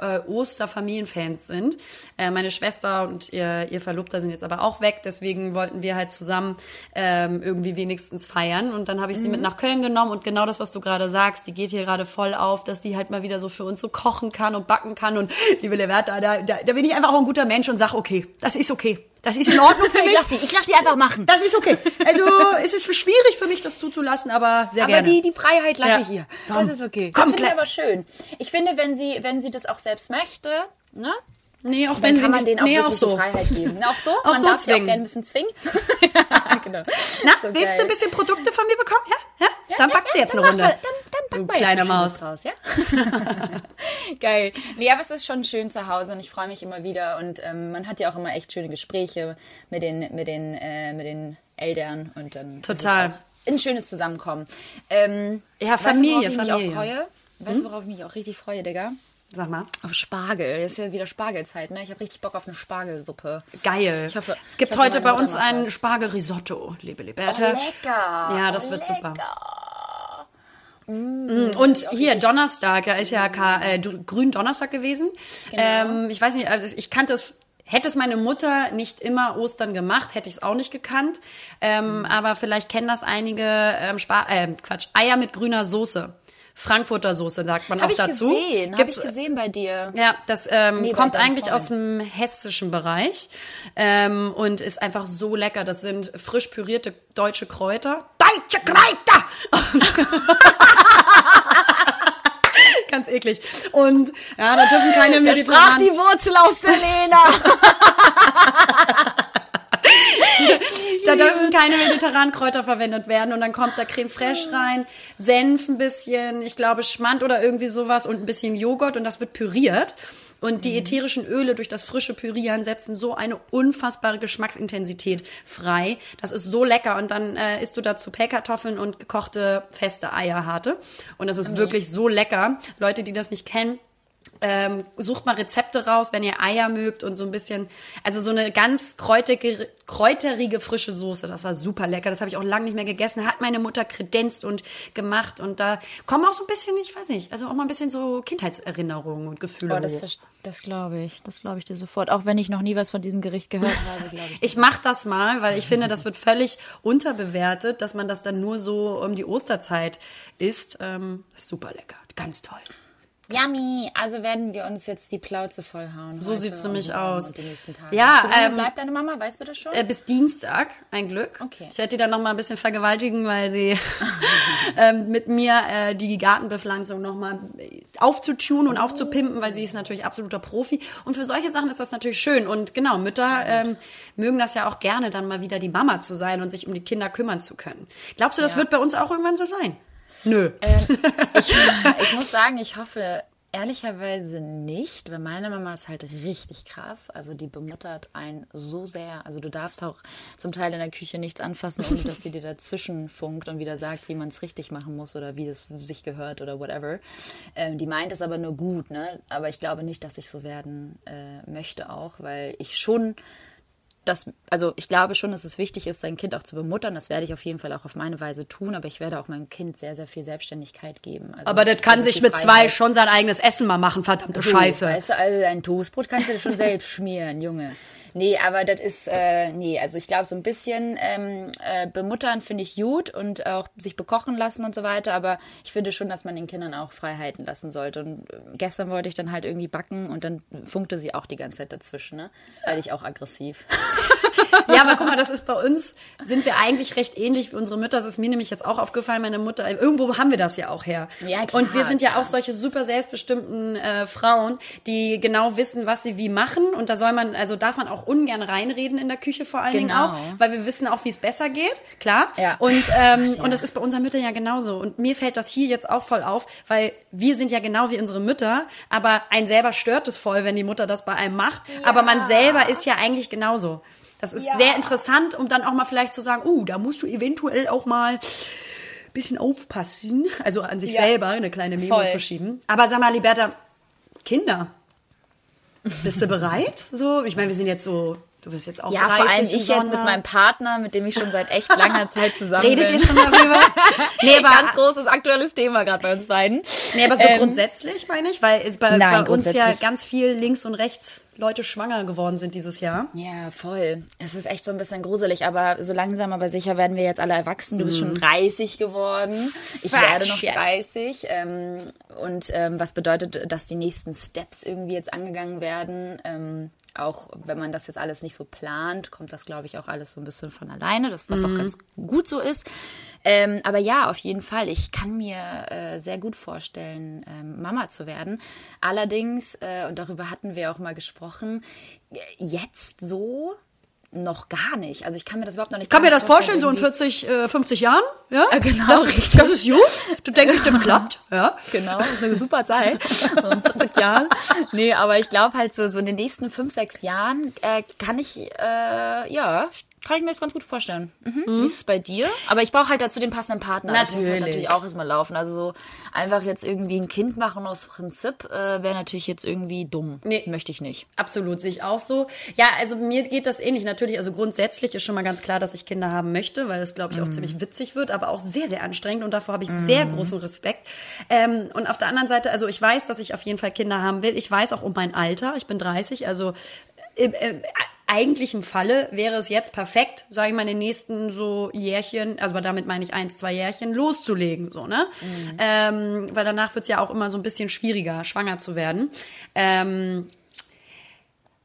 äh, Osterfamilienfans sind. Äh, meine Schwester und ihr, ihr Verlobter sind jetzt aber auch weg, deswegen wollten wir halt zusammen ähm, irgendwie wenigstens feiern. Und dann habe ich sie mit nach Köln genommen und genau das, was du gerade sagst, die geht hier gerade voll auf, dass sie halt mal wieder so für uns so kochen kann und backen kann. Und liebe Leverta, da, da, da bin ich einfach auch ein guter Mensch und sag, okay, das ist okay. Das ist in Ordnung für <laughs>
Ich
mich.
lass sie, ich lass sie einfach machen.
Das ist okay. Also <laughs> es ist schwierig für mich, das zuzulassen, aber sehr
Aber
gerne.
die, die Freiheit lasse
Ja.
ich ihr.
Komm.
Das ist okay.
Komm,
das finde ich aber schön. Ich finde, wenn sie, wenn sie das auch selbst möchte, ne?
Nee, auch wenn
kann
sie
man
nicht,
denen auch
nee,
wirklich
auch so.
die Freiheit geben. Na, Auch <laughs> so?
Auch
man
so
darf sie auch
zwingen.
gerne ein bisschen zwingen. <laughs> genau.
Na,
So
willst
geil.
du ein bisschen Produkte von mir bekommen? Ja? ja? dann
Ja,
packst du
ja,
jetzt eine Runde.
wir- Dann, dann
Du
pack mal
kleine Maus.
Raus, ja? <laughs> Geil. Nee, aber es ist schon schön zu Hause und ich freue mich immer wieder und ähm, man hat ja auch immer echt schöne Gespräche mit den, mit den, äh, mit den Eltern und dann
Total.
ein schönes Zusammenkommen. Ähm,
Ja,
weißt du,
Familie, Familie.
Weißt du, worauf ich mich auch richtig freue, Digga?
Sag mal.
Auf Spargel. Jetzt ist ja wieder Spargelzeit, ne? Ich habe richtig Bock auf eine Spargelsuppe.
Geil.
Ich hoffe-
es gibt
hoffe,
heute bei uns ein. Spargelrisotto, liebe
Oh,
Liberta.
lecker.
Ja, das
oh,
wird super.
lecker.
Und hier, Donnerstag, ja, ist ja äh, Du- Gründonnerstag gewesen.
Genau.
Ähm, ich weiß nicht, also ich kannte es, hätte es meine Mutter nicht immer Ostern gemacht, hätte ich es auch nicht gekannt. Ähm,
Mhm.
Aber vielleicht kennen das einige, ähm, Spar äh, Quatsch, Eier mit grüner Soße. Frankfurter Soße sagt man
Habe
auch
ich
dazu.
gesehen, habe ich gesehen bei dir.
Ja, das ähm,
Nee,
kommt eigentlich aus
Freunden.
dem hessischen Bereich ähm, und ist einfach so lecker. Das sind frisch pürierte deutsche Kräuter. Deutsche Kräuter! <laughs> Ganz eklig. Und ja, da dürfen keine
Sprach
mediterranen...
die Wurzel aus der Lena. <laughs> <laughs>
Da dürfen keine mediterranen Kräuter verwendet werden. Und dann kommt da Creme fraiche rein, Senf ein bisschen, ich glaube Schmand oder irgendwie sowas und ein bisschen Joghurt und das wird püriert. Und die ätherischen Öle durch das frische Pürieren setzen so eine unfassbare Geschmacksintensität frei. Das ist so lecker. Und dann äh, isst du dazu Pellkartoffeln und gekochte feste Eierharte. Und das ist wirklich so lecker. Leute, die das nicht kennen, ähm, sucht mal Rezepte raus, wenn ihr Eier mögt und so ein bisschen, also so eine ganz kräutige, kräuterige frische Soße. Das war super lecker. Das habe ich auch lange nicht mehr gegessen. Hat meine Mutter kredenzt und gemacht und da kommen auch so ein bisschen, ich weiß nicht, also auch mal ein bisschen so Kindheitserinnerungen und Gefühle
Oh, das, das glaube ich. Das glaube ich dir sofort. Auch wenn ich noch nie was von diesem Gericht gehört <laughs> habe, glaube ich.
Ich mache das mal, weil ich finde, das wird völlig unterbewertet, dass man das dann nur so um die Osterzeit isst. Ähm, ist super lecker, ganz toll.
Yummy. Also werden wir uns jetzt die Plauze vollhauen.
So sieht's
und
nämlich aus.
Und die nächsten Tage.
Ja, ähm,
bleibt deine Mama? Weißt du das schon?
Äh, bis Dienstag, ein Glück.
Okay.
Ich werde die dann noch mal ein bisschen vergewaltigen, weil sie <laughs> ähm, mit mir äh, die Gartenbepflanzung noch mal aufzutun und aufzupimpen, weil sie ist natürlich absoluter Profi. Und für solche Sachen ist das natürlich schön. Und genau, Mütter ähm, mögen das ja auch gerne, dann mal wieder die Mama zu sein und sich um die Kinder kümmern zu können. Glaubst du, das
Ja.
wird bei uns auch irgendwann so sein? Nö.
Ähm, ich, ich muss sagen, ich hoffe Ehrlicherweise nicht, weil meine Mama ist halt richtig krass. Also die bemuttert einen so sehr. Also du darfst auch zum Teil in der Küche nichts anfassen, ohne dass sie dir dazwischen funkt und wieder sagt, wie man es richtig machen muss oder wie es sich gehört oder whatever. Ähm, die meint es aber nur gut, ne? Aber ich glaube nicht, dass ich so werden äh, möchte auch, weil ich schon das, also ich glaube schon, dass es wichtig ist, sein Kind auch zu bemuttern. Das werde ich auf jeden Fall auch auf meine Weise tun, aber ich werde auch meinem Kind sehr, sehr viel Selbstständigkeit geben. Also
Aber das kann sich mit zwei schon sein eigenes Essen mal machen, verdammte
So,
Scheiße.
Weißt du, also ein Toastbrot kannst du dir schon selbst <laughs> schmieren, Junge. Nee, aber das ist, äh, nee, also ich glaube so ein bisschen ähm, äh, bemuttern finde ich gut und auch sich bekochen lassen und so weiter, aber ich finde schon, dass man den Kindern auch Freiheiten lassen sollte. Und äh, gestern wollte ich dann halt irgendwie backen und dann funkte sie auch die ganze Zeit dazwischen, ne? Werde ich auch aggressiv. <laughs>
Ja, aber guck mal, das ist bei uns, sind wir eigentlich recht ähnlich wie unsere Mütter. Das ist mir nämlich jetzt auch aufgefallen, meine Mutter, irgendwo haben wir das ja auch her.
Ja, klar,
und wir sind ja auch solche super selbstbestimmten äh, Frauen, die genau wissen, was sie wie machen. Und da soll man, also darf man auch ungern reinreden in der Küche vor allen Dingen
Genau.
auch, weil wir wissen auch, wie es besser geht, klar.
Ja.
Und, ähm,
ja.
und das ist bei unseren Müttern ja genauso. Und mir fällt das hier jetzt auch voll auf, weil wir sind ja genau wie unsere Mütter, aber ein selber stört es voll, wenn die Mutter das bei einem macht. Aber man selber ist ja eigentlich genauso. Das ist sehr interessant, um dann auch mal vielleicht zu sagen, uh, da musst du eventuell auch mal ein bisschen aufpassen. Also an sich
Ja.
selber eine kleine Memo
Voll.
zu schieben. Aber sag mal, Liberta, Kinder, bist du bereit? So, ich meine, wir sind jetzt so, du bist jetzt auch
Ja,
30
vor allem ich jetzt mit meinem Partner, mit dem ich schon seit echt langer Zeit <laughs> zusammen
Redet
bin.
ihr schon darüber? <laughs> nee, aber,
Ganz großes aktuelles Thema gerade bei uns beiden.
nee, aber so
Ähm,
grundsätzlich meine ich, weil bei,
Nein,
bei uns ja ganz viel links und rechts Leute schwanger geworden sind dieses Jahr.
Ja, voll. Es ist echt so ein bisschen gruselig, aber so langsam aber sicher werden wir jetzt alle erwachsen. Du bist schon 30 geworden. Ich
Fuck
werde noch
shit.
30. Ähm, und ähm, was bedeutet, dass die nächsten Steps irgendwie jetzt angegangen werden? Auch wenn man das jetzt alles nicht so plant, kommt das, glaube ich, auch alles so ein bisschen von alleine, das, was auch ganz gut so ist. Ähm, aber ja, auf jeden Fall. Ich kann mir äh, sehr gut vorstellen, ähm, Mama zu werden. Allerdings, äh, und darüber hatten wir auch mal gesprochen, äh, jetzt so noch gar nicht. Also ich kann mir das überhaupt noch nicht
Kann mir das vorstellen, so in
irgendwie-
40, äh, 50 Jahren? Ja,
Äh, genau,
Das
richtig.
ist, das ist gut. Du denkst, das klappt. Ja.
Genau, ist eine super Zeit. So <laughs> in 40 Jahren. Nee, aber ich glaube halt so, so in den nächsten fünf, sechs Jahren äh, kann ich, äh, ja, kann ich mir das ganz gut vorstellen. Mhm. Wie ist es bei dir? Aber ich brauche halt dazu den passenden Partner. Das muss halt
Natürlich.
natürlich auch erstmal laufen. Also so einfach jetzt irgendwie ein Kind machen aus Prinzip äh, wäre natürlich jetzt irgendwie dumm.
Nee.
Möchte ich nicht.
Absolut, sehe ich auch so. Ja, also mir geht das ähnlich. Natürlich, also grundsätzlich ist schon mal ganz klar, dass ich Kinder haben möchte, weil das, glaube ich, auch ziemlich witzig wird, aber auch sehr, sehr anstrengend und davor habe ich sehr großen Respekt. Ähm, und auf der anderen Seite, also ich weiß, dass ich auf jeden Fall Kinder haben will. Ich weiß auch um mein Alter. Ich bin 30, also im, im eigentlichen Falle wäre es jetzt perfekt, sage ich mal, in den nächsten so Jährchen, also damit meine ich eins, zwei Jährchen, loszulegen, so, ne? Ähm, weil danach wird es ja auch immer so ein bisschen schwieriger, schwanger zu werden. Ähm,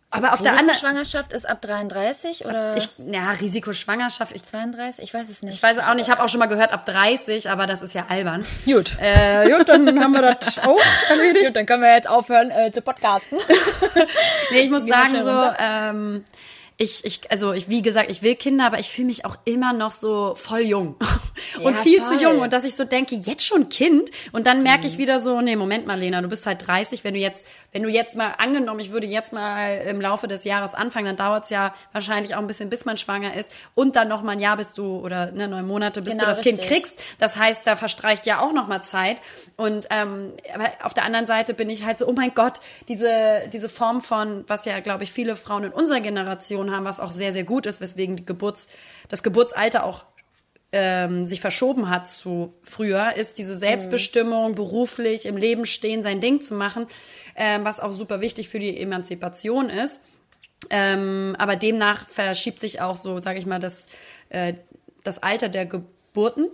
aber auf der anderen
Schwangerschaft ist ab 33 oder
ich, ja, Risikoschwangerschaft, ich,
32? Ich weiß es nicht.
ich weiß auch nicht, ich habe auch schon mal gehört ab 30, aber das ist ja albern.
Gut.
Äh, gut, dann haben wir das <laughs> auch erledigt.
Gut, dann können wir jetzt aufhören äh, zu podcasten. <laughs>
Nee, ich muss
Geh mal
sagen so, ähm, ich, ich, also ich, wie gesagt, ich will Kinder, aber ich fühle mich auch immer noch so voll jung <laughs> und
Ja,
viel
voll.
zu jung und dass ich so denke, jetzt schon Kind und dann merke
Mhm.
ich wieder so, nee, Moment mal, Lena, du bist halt 30, wenn du jetzt, wenn du jetzt mal angenommen, ich würde jetzt mal im Laufe des Jahres anfangen, dann dauert es ja wahrscheinlich auch ein bisschen, bis man schwanger ist und dann noch mal ein Jahr bis du oder ne, neun Monate, bis
Genau,
du das Kind
richtig.
kriegst. Das heißt, da verstreicht ja auch noch mal Zeit und ähm, aber auf der anderen Seite bin ich halt so, oh mein Gott, diese diese Form von, was ja glaube ich viele Frauen in unserer Generation haben, was auch sehr sehr gut ist, weswegen Geburts das Geburtsalter auch ähm, sich verschoben hat zu früher, ist diese Selbstbestimmung, beruflich im Leben stehen, sein Ding zu machen, ähm, was auch super wichtig für die Emanzipation ist. Ähm, aber demnach verschiebt sich auch so, sage ich mal, das, äh, das Alter der Geburten,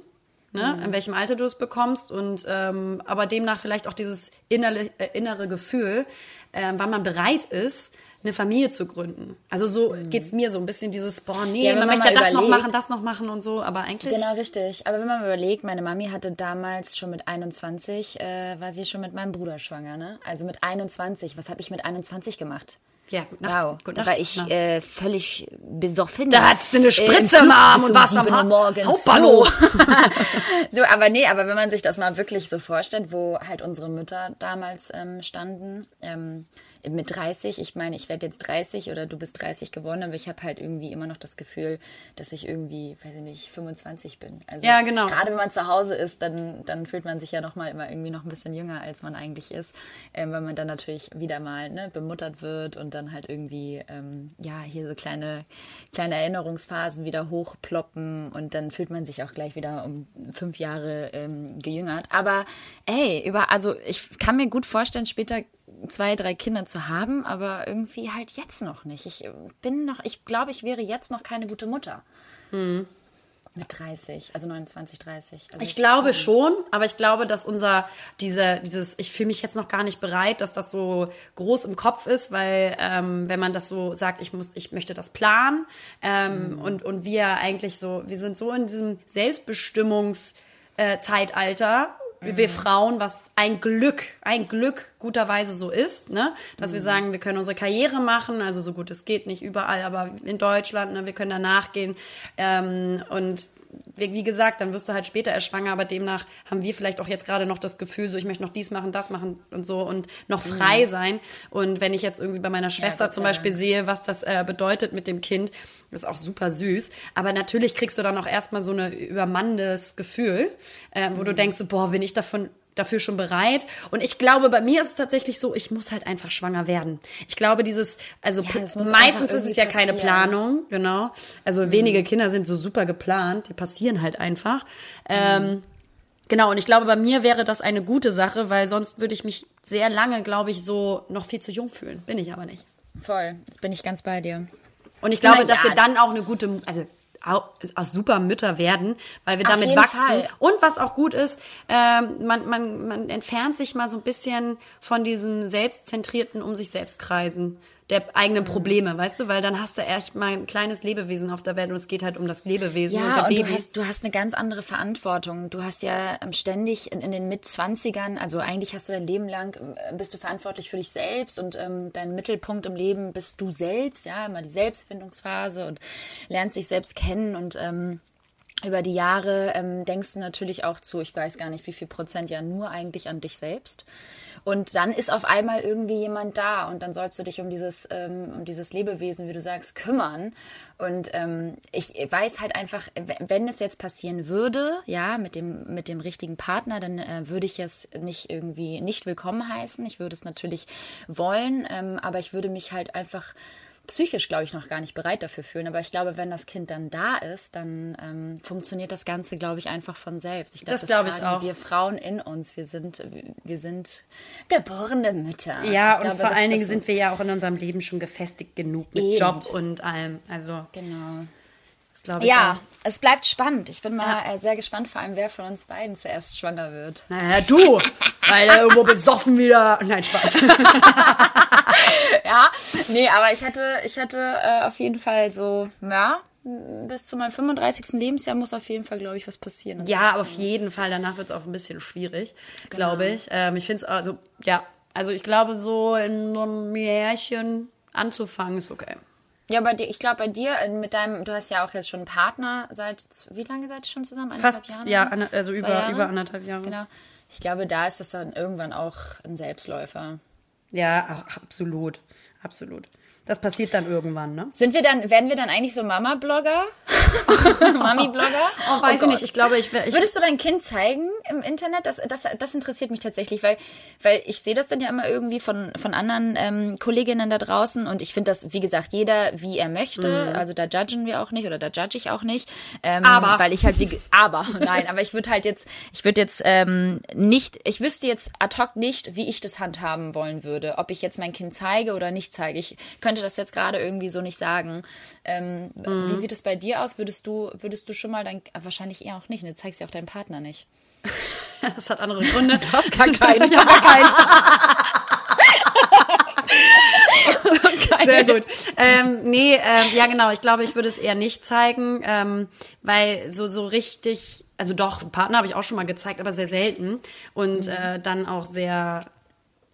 ne? in welchem Alter du es bekommst. Und aber aber demnach vielleicht auch dieses innere, äh, innere Gefühl, äh, wann man bereit ist, eine Familie zu gründen. Also so geht's mir so ein bisschen dieses, boah, nee,
Ja,
man
man
möchte ja das noch
überlegt-
machen, das noch machen und so, aber eigentlich.
Genau, richtig. Aber wenn man mal überlegt, meine Mami hatte damals schon mit 21, äh, war sie schon mit meinem Bruder schwanger, ne? Also mit 21. Was habe ich mit 21 gemacht?
Ja, gute Nacht.
Wow,
Gute Nacht.
weil ich äh, völlig besoffen.
Da hattest du eine Spritze
Club
im Arm und warst am
7 Uhr morgens.
Hauptbahnhof.
So. <laughs> so, aber nee, aber wenn man sich das mal wirklich so vorstellt, wo halt unsere Mütter damals ähm, standen, ähm, mit 30, ich meine, ich werde jetzt 30 oder du bist 30 geworden, aber ich habe halt irgendwie immer noch das Gefühl, dass ich irgendwie, weiß ich nicht, 25 bin. Also
Ja, genau.
Gerade wenn man zu Hause ist, dann, dann fühlt man sich ja noch mal immer irgendwie noch ein bisschen jünger, als man eigentlich ist, ähm, weil man dann natürlich wieder mal ne, bemuttert wird und dann halt irgendwie, ähm, ja, hier so kleine, kleine Erinnerungsphasen wieder hochploppen und dann fühlt man sich auch gleich wieder um fünf Jahre ähm, gejüngert. Aber ey, über, also ich kann mir gut vorstellen, später zwei, drei Kinder zu haben, aber irgendwie halt jetzt noch nicht. Ich bin noch, ich glaube, ich wäre jetzt noch keine gute Mutter. Mit 30, also 29, 30. Also
Ich glaube schon, aber ich glaube, dass unser, diese, dieses, ich fühle mich jetzt noch gar nicht bereit, dass das so groß im Kopf ist, weil ähm, wenn man das so sagt, ich muss, ich möchte das planen ähm, und, und wir eigentlich so, wir sind so in diesem Selbstbestimmungszeitalter, äh, Zeitalter, wir Frauen, was ein Glück, ein Glück guterweise so ist, ne? Dass wir sagen, wir können unsere Karriere machen, also so gut es geht, nicht überall, aber in Deutschland, ne? wir können da nachgehen. Ähm, und wie, gesagt, dann wirst du halt später erst schwanger, aber demnach haben wir vielleicht auch jetzt gerade noch das Gefühl, so ich möchte noch dies machen, das machen und so und noch frei sein. Und wenn ich jetzt irgendwie bei meiner Schwester
Gott
zum Beispiel sehe, was das äh, bedeutet mit dem Kind, das ist auch super süß. Aber natürlich kriegst du dann auch erstmal so ein übermannendes Gefühl, äh, wo
Mhm.
du denkst, so, boah, bin ich davon dafür schon bereit. Und ich glaube, bei mir ist es tatsächlich so, ich muss halt einfach schwanger werden. Ich glaube, dieses, also
Ja,
meistens ist es ja keine
passieren.
Planung, genau. Also wenige Kinder sind so super geplant, die passieren halt einfach. Ähm, Genau, und ich glaube, bei mir wäre das eine gute Sache, weil sonst würde ich mich sehr lange, glaube ich, so noch viel zu jung fühlen. Bin ich aber nicht.
Voll, jetzt bin ich ganz bei dir.
Und ich glaube,
Na
dass
ja.
wir dann auch eine gute, also au- auch super Mütter werden, weil wir
Auf
damit wachsen.
Fall.
Und was auch gut ist, ähm, man, man, man entfernt sich mal so ein bisschen von diesen selbstzentrierten um sich selbst Kreisen der eigenen Probleme, weißt du, weil dann hast du echt mal ein kleines Lebewesen auf der Welt und es geht halt um das Lebewesen und
Ja,
der
und
Baby.
du hast, du hast eine ganz andere Verantwortung. Du hast ja ähm, ständig in, in den Mitzwanzigern, also eigentlich hast du dein Leben lang, äh, bist du verantwortlich für dich selbst und ähm, dein Mittelpunkt im Leben bist du selbst, ja, immer die Selbstfindungsphase und lernst dich selbst kennen und ähm, über die Jahre ähm, denkst du natürlich auch zu, ich weiß gar nicht, wie viel Prozent ja nur eigentlich an dich selbst. Und dann ist auf einmal irgendwie jemand da und dann sollst du dich um dieses, ähm, um dieses Lebewesen, wie du sagst, kümmern. Und ähm, ich weiß halt einfach, wenn es jetzt passieren würde, ja, mit dem, mit dem richtigen Partner, dann äh, würde ich es nicht irgendwie nicht willkommen heißen. Ich würde es natürlich wollen, ähm, aber ich würde mich halt einfach psychisch, glaube ich, noch gar nicht bereit dafür fühlen. Aber ich glaube, wenn das Kind dann da ist, dann ähm, funktioniert das Ganze, glaube ich, einfach von selbst. Ich glaube,
Das glaube ich auch.
Wir Frauen in uns, wir sind, wir sind geborene Mütter.
ja,
Ich
und
glaube,
vor
das-
allen Dingen
das-
sind wir ja auch in unserem Leben schon gefestigt genug mit
Eben.
Job und allem. Also,
Genau.
Das glaube ich
Ja,
auch.
es bleibt spannend. Ich bin mal äh, sehr gespannt, vor allem wer von uns beiden zuerst schwanger wird.
Naja, du, weil der irgendwo besoffen wieder. Nein, Spaß. <laughs>
ja, nee, aber ich hatte, ich hatte äh, auf jeden Fall so, ja, bis zu meinem 35. Lebensjahr muss auf jeden Fall, glaube ich, was passieren. Also
Ja, auf jeden Fall. Danach wird es auch ein bisschen schwierig, glaube ich. Ähm, ich finde es also, ja, also ich glaube, so in so einem Märchen anzufangen ist okay.
Ja, bei dir, ich glaube bei dir äh, mit deinem, du hast ja auch jetzt schon einen Partner seit, wie lange seid ihr schon zusammen? Eineinhalb
Fast,
Jahre?
ja, eine- also
Zwei
über,
Jahre?
über anderthalb Jahre.
Genau. Ich glaube, da ist das dann irgendwann auch ein Selbstläufer.
Ja, absolut. Absolut. Das passiert dann irgendwann, ne?
Sind wir dann, werden wir dann eigentlich so Mama-Blogger? <laughs> Mami-Blogger?
Oh, weiß ich
Gott.
nicht. Ich glaube, ich wäre.
Würdest du dein Kind zeigen im Internet? Das, das, das interessiert mich tatsächlich, weil, weil ich sehe das dann ja immer irgendwie von, von anderen ähm, Kolleginnen da draußen und ich finde das, wie gesagt, jeder wie er möchte. Also da judgen wir auch nicht oder da judge ich auch nicht. Ähm,
Aber.
Weil ich halt, wie, aber, <laughs> nein, aber ich würde halt jetzt, ich würde jetzt ähm, nicht, ich wüsste jetzt ad hoc nicht, wie ich das handhaben wollen würde. Ob ich jetzt mein Kind zeige oder nicht zeige. Ich könnte das jetzt gerade irgendwie so nicht sagen. Ähm, Wie sieht es bei dir aus? Würdest du, würdest du schon mal dein, wahrscheinlich eher auch nicht, ne? du zeigst ja auch deinem Partner nicht. <laughs>
Das hat andere Gründe. Du hast gar <laughs> keinen. Ich habe gar keinen. <laughs> Sehr gut. Ähm, nee, ähm, ja genau. Ich glaube, ich würde es eher nicht zeigen, ähm, weil so so richtig, also doch, Partner habe ich auch schon mal gezeigt, aber sehr selten und äh, dann auch sehr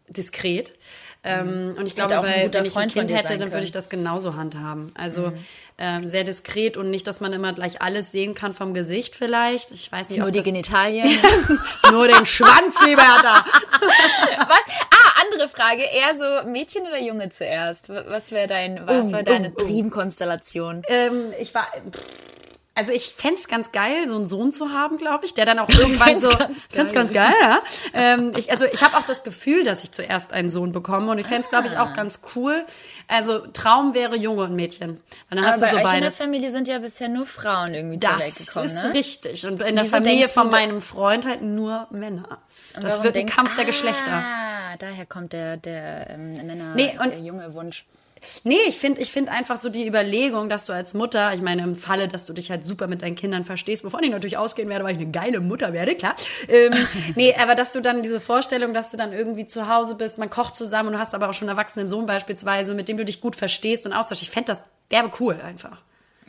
diskret. Ähm, und ich glaube,
ein guter
wenn ich ein
Freund von
Kind hätte, dann würde ich das genauso handhaben. Also ähm, sehr diskret und nicht, dass man immer gleich alles sehen kann vom Gesicht vielleicht. Ich weiß nicht,
Nur die Genitalien. <laughs>
nur den Schwanz, lieber da. <laughs>
Was? Ah, andere Frage. Eher so Mädchen oder Junge zuerst? Was wäre dein, was
Oh,
war deine
oh, oh.
Dreamkonstellation?
Ähm, ich war. Also ich fänd's ganz geil, so einen Sohn zu haben, glaube ich, der dann auch <laughs> irgendwann so.
ganz <laughs>
Fänd's
geil.
ganz geil, ja. Ähm, ich, also ich habe auch das Gefühl, dass ich zuerst einen Sohn bekomme und ich fänd's, glaube ich,
Ah.
auch ganz cool. Also Traum wäre Junge und Mädchen. Weil dann
Aber
hast
bei
du so
euch in der. Familie sind ja bisher nur Frauen irgendwie zur Welt
Das
gekommen,
ist
ne?
richtig. Und in der
Wieso
Familie von meinem Freund halt nur Männer.
Und
Das wird ein
denkst-
Kampf der Geschlechter.
Ah, daher kommt der, der ähm, Männer,
Nee, und-
der junge Wunsch.
Nee, ich finde ich find einfach so die Überlegung, dass du als Mutter, ich meine im Falle, dass du dich halt super mit deinen Kindern verstehst, wovon ich natürlich ausgehen werde, weil ich eine geile Mutter werde, klar. Ähm, <laughs> nee, aber dass du dann diese Vorstellung, dass du dann irgendwie zu Hause bist, man kocht zusammen und du hast aber auch schon einen erwachsenen Sohn beispielsweise, mit dem du dich gut verstehst und austauschst. Ich fände das wäre cool einfach.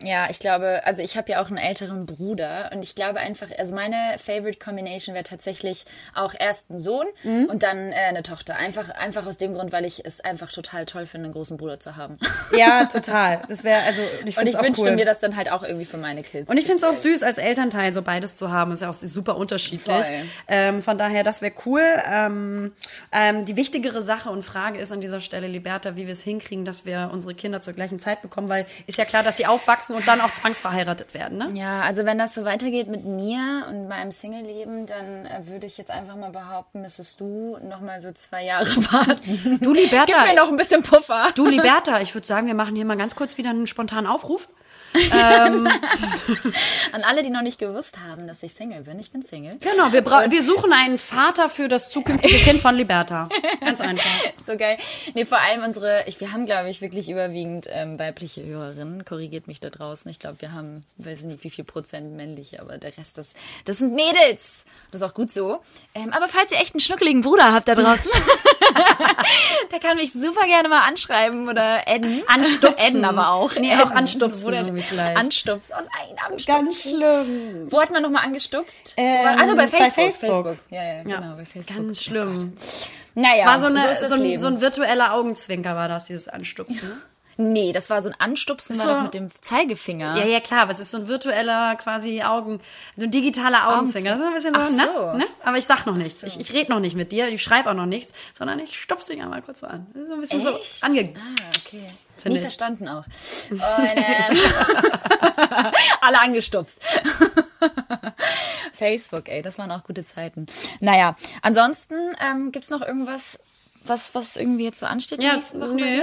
Ja, ich glaube, also ich habe ja auch einen älteren Bruder und ich glaube einfach, also meine Favorite Combination wäre tatsächlich auch erst ein Sohn
Mhm.
und dann äh, eine Tochter. Einfach, einfach aus dem Grund, weil ich es einfach total toll finde, einen großen Bruder zu haben. <laughs>
Ja, total. Das wäre also ich
Und ich wünschte mir das dann halt auch irgendwie für meine Kids.
Und ich finde es auch süß, als Elternteil so beides zu haben. Ist ja auch super unterschiedlich. Ähm, von daher, das wäre cool. Ähm, ähm, die wichtigere Sache und Frage ist an dieser Stelle, Liberta, wie wir es hinkriegen, dass wir unsere Kinder zur gleichen Zeit bekommen, weil ist ja klar, dass sie aufwachsen und dann auch zwangsverheiratet werden. Ne?
Ja, also wenn das so weitergeht mit mir und meinem Single-Leben, dann äh, würde ich jetzt einfach mal behaupten, müsstest du noch mal so zwei Jahre <laughs> warten.
Du, Liberta,
Gib mir noch ein bisschen Puffer.
du, Liberta, ich würde sagen, wir machen hier mal ganz kurz wieder einen spontanen Aufruf. <laughs>
An alle, die noch nicht gewusst haben, dass ich Single bin. Ich bin Single.
Genau, wir, bra- wir suchen einen Vater für das zukünftige <laughs> Kind von Liberta. Ganz einfach.
so geil. Nee, vor allem unsere, ich, wir haben, glaube ich, wirklich überwiegend ähm, weibliche Hörerinnen. Korrigiert mich da draußen. Ich glaube, wir haben, weiß nicht, wie viel Prozent männliche, aber der Rest, das, das sind Mädels. Das ist auch gut so. Ähm, aber falls ihr echt einen schnuckeligen Bruder habt da draußen, <laughs> der kann mich super gerne mal anschreiben oder adden.
Anstupsen.
adden aber auch.
Nee, auch
Adden.
anstupsen
Bruder,
irgendwie vielleicht.
Anstupsen. Oh nein, anstupsen.
schlimm.
Wo hat man nochmal angestupst?
Ähm,
also bei
bei
Facebook.
Facebook.
Ja, ja, genau, bei Facebook.
Ganz schlimm.
Naja,
Es war so, eine,
das
so, ein, so ein virtueller Augenzwinker war das, dieses Anstupsen. Ne?
Nee, das war so ein Anstupsen, war
So.
doch mit dem Zeigefinger.
Ja, ja, klar, aber es ist so ein virtueller quasi Augen, so ein digitaler Augenzwinker. Das ist ein bisschen so,
Ach so.
ne? ne? Aber ich sag noch nichts. Ich, ich rede noch nicht mit dir, ich schreibe auch noch nichts, sondern ich stupse dich einmal kurz so an. Das ist so ein bisschen
Echt?
so ange...
Ah, okay.
Find
Nie
ich.
verstanden auch. Und, ähm, <laughs> alle angestupst. <laughs> Facebook, ey, das waren auch gute Zeiten. Naja, ansonsten ähm, gibt's noch irgendwas, was, was irgendwie jetzt so ansteht die
Ja,
nächsten Wochen?
nö.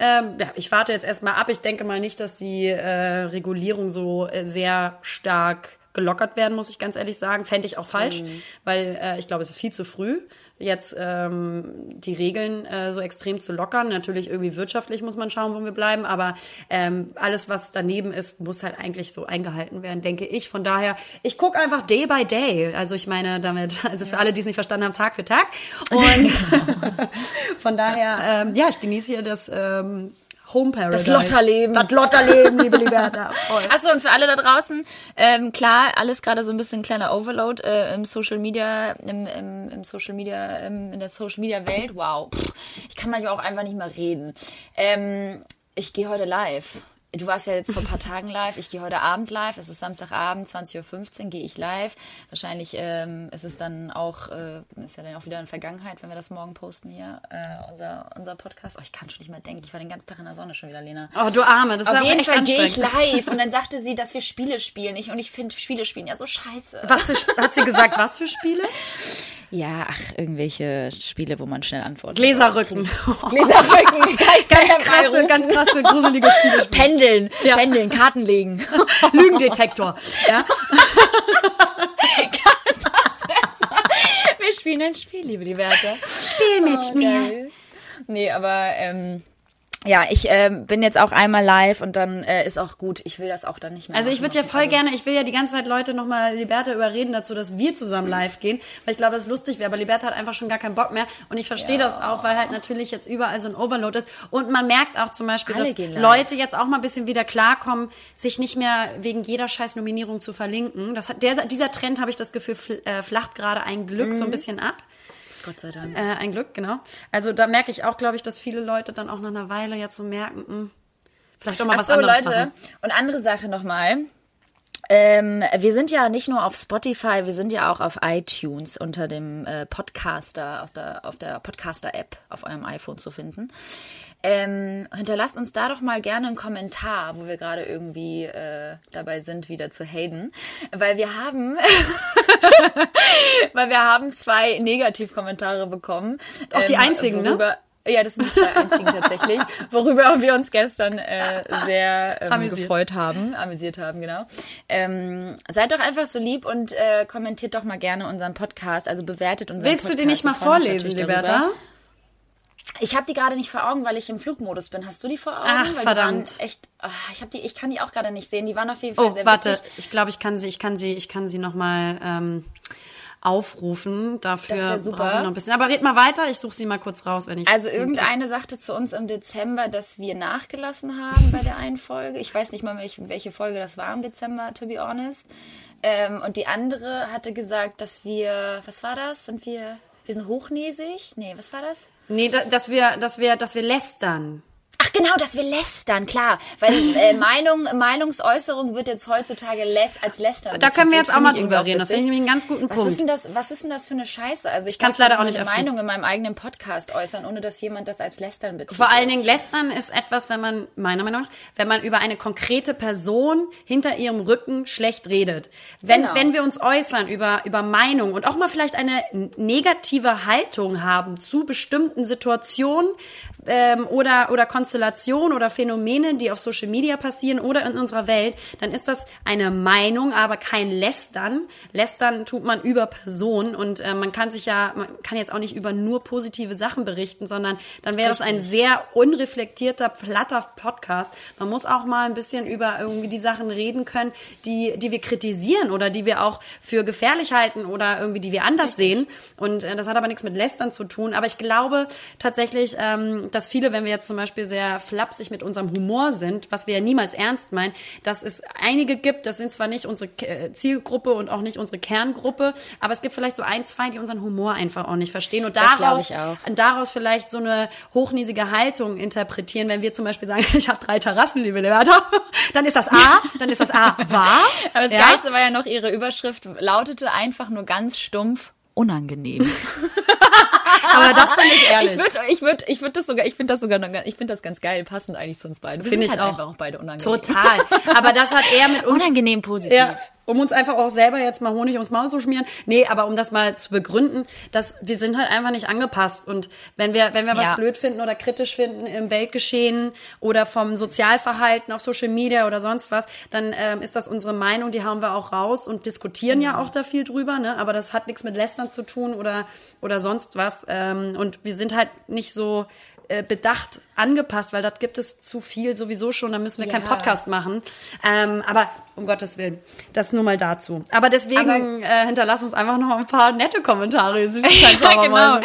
Ähm, ja, ich warte jetzt erstmal ab. Ich denke mal nicht, dass die äh, Regulierung so äh, sehr stark gelockert werden, muss ich ganz ehrlich sagen. Fände ich auch falsch,
Mhm.
weil äh, ich glaube, es ist viel zu früh, jetzt ähm, die Regeln äh, so extrem zu lockern. Natürlich irgendwie wirtschaftlich muss man schauen, wo wir bleiben, aber ähm, alles, was daneben ist, muss halt eigentlich so eingehalten werden, denke ich. Von daher, ich gucke einfach day by day. Also ich meine damit, <laughs> also für alle, die es nicht verstanden haben, Tag für Tag. <laughs> Und <laughs> von daher, ähm, ja, ich genieße hier das ähm, Home Paradise.
Lotterleben.
Das Lotterleben, liebe Liberta. <laughs>
Achso, und für alle da draußen, ähm, klar, alles gerade so ein bisschen kleiner Overload äh, im Social Media, im, im, im Social Media, ähm, in der Social Media Welt. Wow. Ich kann manchmal auch einfach nicht mehr reden. Ähm, ich gehe heute live. Du warst ja jetzt vor ein paar Tagen live. Ich gehe heute Abend live. Es ist Samstagabend, 20.15 Uhr gehe ich live. Wahrscheinlich ähm, ist es dann auch, äh, ist ja dann auch wieder in Vergangenheit, wenn wir das morgen posten hier, äh, unser, unser Podcast. Oh, ich kann schon nicht mehr denken. Ich war den ganzen Tag in der Sonne schon wieder, Lena.
Oh, du Arme, das ist
Auf
auch
jeden
echt
Fall gehe ich live und dann <laughs> sagte sie, dass wir Spiele spielen. Ich, und ich finde Spiele spielen ja so scheiße.
Was für, hat sie gesagt, was für Spiele? <laughs>
Ja, ach, irgendwelche Spiele, wo man schnell antwortet.
Gläserrücken.
Gläserrücken, <laughs>
ganz krasse, ganz krasse, gruselige Spiele. spielen.
Pendeln, <laughs>
Ja.
Pendeln, Karten legen. <laughs>
Lügendetektor. Ja? <laughs>
Wir spielen ein Spiel, liebe die Werte.
Spiel mit mir.
Nee, aber ähm, ja, ich ähm, bin jetzt auch einmal live und dann äh, ist auch gut. Ich will das auch dann nicht mehr.
Also ich würde ja voll gerne, ich will ja die ganze Zeit Leute nochmal Liberta überreden dazu, dass wir zusammen live gehen, weil ich glaube, das lustig wäre, aber Liberta hat einfach schon gar keinen Bock mehr und ich verstehe das auch, weil halt natürlich jetzt überall so ein Overload ist und man merkt auch zum Beispiel,
Alle
dass. Leute jetzt auch mal ein bisschen wieder klarkommen, sich nicht mehr wegen jeder scheiß Nominierung zu verlinken. Das hat, der, dieser Trend, habe ich das Gefühl, äh, flacht gerade ein Glück
Mhm.
so ein bisschen ab.
Gott sei Dank.
Äh, ein Glück, genau. Also da merke ich auch, glaube ich, dass viele Leute dann auch nach einer Weile jetzt so merken, mh, vielleicht auch mal
Ach
was
so,
anderes
Leute.
machen.
Und andere Sache nochmal. Ähm, wir sind ja nicht nur auf Spotify, wir sind ja auch auf iTunes unter dem äh, Podcaster, aus der, auf der Podcaster-App auf eurem iPhone zu finden. Ähm, hinterlasst uns da doch mal gerne einen Kommentar, wo wir gerade irgendwie äh, dabei sind, wieder zu haten. Weil wir haben, <laughs> weil wir haben zwei Negativkommentare bekommen.
Auch die einzigen, ne?
worüber, Ja, das sind die zwei einzigen tatsächlich, <laughs> worüber wir uns gestern äh, sehr ähm, gefreut haben, amüsiert haben, genau. Ähm, seid doch einfach so lieb und äh, kommentiert doch mal gerne unseren Podcast, also bewertet unseren
Willst du
Podcast.
die nicht
Wir
mal
freuen uns
vorlesen. Liberta?
Ich habe die gerade nicht vor Augen, weil ich im Flugmodus bin. Hast du die vor Augen?
Ach,
weil
verdammt.
echt, ah, ich habe die, ich kann die auch gerade nicht sehen. Die waren auf jeden Fall
Oh,
sehr
warte,
witzig.
ich glaube, ich kann sie, ich kann sie, ich kann sie noch mal ähm, aufrufen. Dafür
wär
brauche
super.
ich noch ein bisschen. Aber red mal weiter, ich suche sie mal kurz raus, wenn ich
Also irgendeine sagte zu uns im Dezember, dass wir nachgelassen haben bei der einen Folge. Ich weiß nicht mal, welche, welche Folge das war im Dezember, to be honest. Ähm, und die andere hatte gesagt, dass wir, was war das? Sind wir, wir sind hochnäsig? Nee, was war das?
Nee, da- dass wir, dass wir, dass wir lästern.
Ach genau, dass wir lästern, klar. Weil äh, <laughs> Meinung, Meinungsäußerung wird jetzt heutzutage läs als lästern.
Da können wir jetzt auch mal drüber reden. Das finde ich nämlich einen ganz guten
Was
Punkt.
ist, denn das, was ist denn das für eine Scheiße? Also ich, kann
leider auch nicht.
Meinung in meinem eigenen Podcast äußern, ohne dass jemand das als Lästern betitelt.
Vor allen Dingen lästern ist etwas, wenn man, meiner Meinung nach, wenn man über eine konkrete Person hinter ihrem Rücken schlecht redet. Wenn,
Genau.
wenn wir uns äußern über, über Meinung und auch mal vielleicht eine negative Haltung haben zu bestimmten Situationen ähm, oder, oder Konstellationen oder Phänomenen, die auf Social Media passieren oder in unserer Welt, dann ist das eine Meinung, aber kein Lästern. Lästern tut man über Personen und äh, man kann sich ja, man kann jetzt auch nicht über nur positive Sachen berichten, sondern dann wäre das ein sehr unreflektierter, platter Podcast. Man muss auch mal ein bisschen über irgendwie die Sachen reden können, die, die wir kritisieren oder die wir auch für gefährlich halten oder irgendwie die wir anders sehen. Und äh, das hat aber nichts mit Lästern zu tun. Aber ich glaube tatsächlich, ähm, dass viele, wenn wir jetzt zum Beispiel sehr flapsig mit unserem Humor sind, was wir ja niemals ernst meinen, dass es einige gibt, das sind zwar nicht unsere Zielgruppe und auch nicht unsere Kerngruppe, aber es gibt vielleicht so ein, zwei, die unseren Humor einfach auch nicht verstehen und daraus,
ich auch.
daraus vielleicht so eine hochnäsige Haltung interpretieren, wenn wir zum Beispiel sagen, <laughs> ich habe drei Terrassen, liebe Leberta, <laughs> dann ist das A, dann ist das A <laughs> wahr.
Aber das
ja?
Geilste war ja noch, ihre Überschrift lautete einfach nur ganz stumpf unangenehm.
Aber das fand <laughs> ich ehrlich.
Ich würde, ich würde, ich würde das sogar, ich finde das sogar, noch, ich finde das ganz geil, passend eigentlich zu uns beiden.
Finde ich
halt
auch.
einfach auch beide unangenehm.
Total. Aber das hat er mit uns
Unangenehm positiv.
Ja, um uns einfach auch selber jetzt mal Honig ums Maul zu schmieren. Nee, aber um das mal zu begründen, dass wir sind halt einfach nicht angepasst. Und wenn wir, wenn wir was
Ja.
blöd finden oder kritisch finden im Weltgeschehen oder vom Sozialverhalten auf Social Media oder sonst was, dann ähm, ist das unsere Meinung, die hauen wir auch raus und diskutieren ja auch da viel drüber, ne? Aber das hat nichts mit Lästern zu tun oder, oder sonst was. Ähm, und wir sind halt nicht so äh, bedacht angepasst, weil das gibt es zu viel sowieso schon, da müssen wir keinen
Ja.
Podcast machen. Ähm, aber um Gottes Willen, das nur mal dazu. Aber deswegen äh, hinterlass uns einfach noch ein paar nette Kommentare, <laughs>
Ja, genau.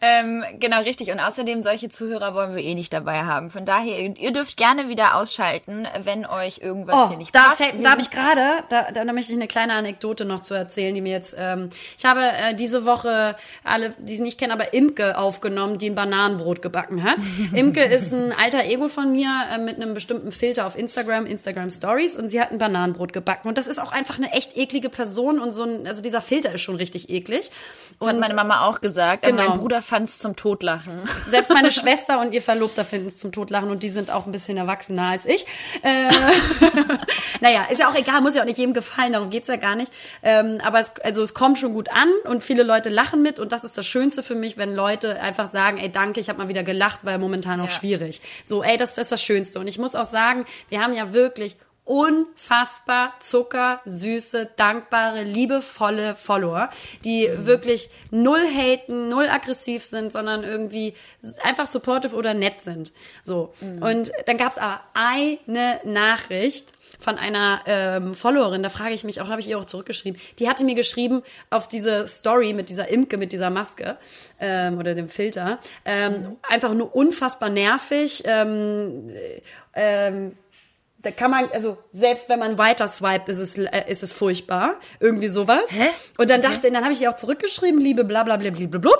Ähm, genau, richtig. Und außerdem, solche Zuhörer wollen wir eh nicht dabei haben. Von daher, ihr, dürft gerne wieder ausschalten, wenn euch irgendwas
Oh,
hier nicht
da,
passt.
fällt, da habe ich gerade, da, da, da möchte ich eine kleine Anekdote noch zu erzählen, die mir jetzt, ähm, ich habe äh, diese Woche alle, die es nicht kennen, aber Imke aufgenommen, die ein Bananenbrot gebacken hat. <laughs> Imke ist ein alter Ego von mir äh, mit einem bestimmten Filter auf Instagram, Instagram Stories und sie hat ein Bananenbrot gebacken und das ist auch einfach eine echt eklige Person und so ein, also dieser Filter ist schon richtig eklig.
hat
Und
meine Mama auch gesagt.
Genau.
Und mein Bruder fand es zum Totlachen. <laughs>
selbst meine <laughs> Schwester und ihr Verlobter finden es zum Totlachen und die sind auch ein bisschen erwachsener als ich. Äh, <laughs> naja, ist ja auch egal, muss ja auch nicht jedem gefallen, darum geht's ja gar nicht. Ähm, aber es, also es kommt schon gut an und viele Leute lachen mit und das ist das Schönste für mich, wenn Leute einfach sagen, ey danke, ich habe mal wieder gelacht, weil momentan auch
Ja.
schwierig. So, ey, das, das ist das Schönste. Und ich muss auch sagen, wir haben ja wirklich unfassbar zuckersüße, dankbare, liebevolle Follower, die wirklich null haten, null aggressiv sind, sondern irgendwie einfach supportive oder nett sind. So. Und dann gab's aber eine Nachricht von einer ähm, Followerin, da frage ich mich auch, habe ich ihr auch zurückgeschrieben, die hatte mir geschrieben auf diese Story mit dieser Imke, mit dieser Maske ähm, oder dem Filter, ähm, einfach nur unfassbar nervig, ähm, ähm, da kann man, also selbst wenn man weiter swiped, ist es, äh, ist es furchtbar. Irgendwie sowas.
Hä?
Und dann dachte, dann habe ich ihr auch zurückgeschrieben, liebe bla bla bla bla bla.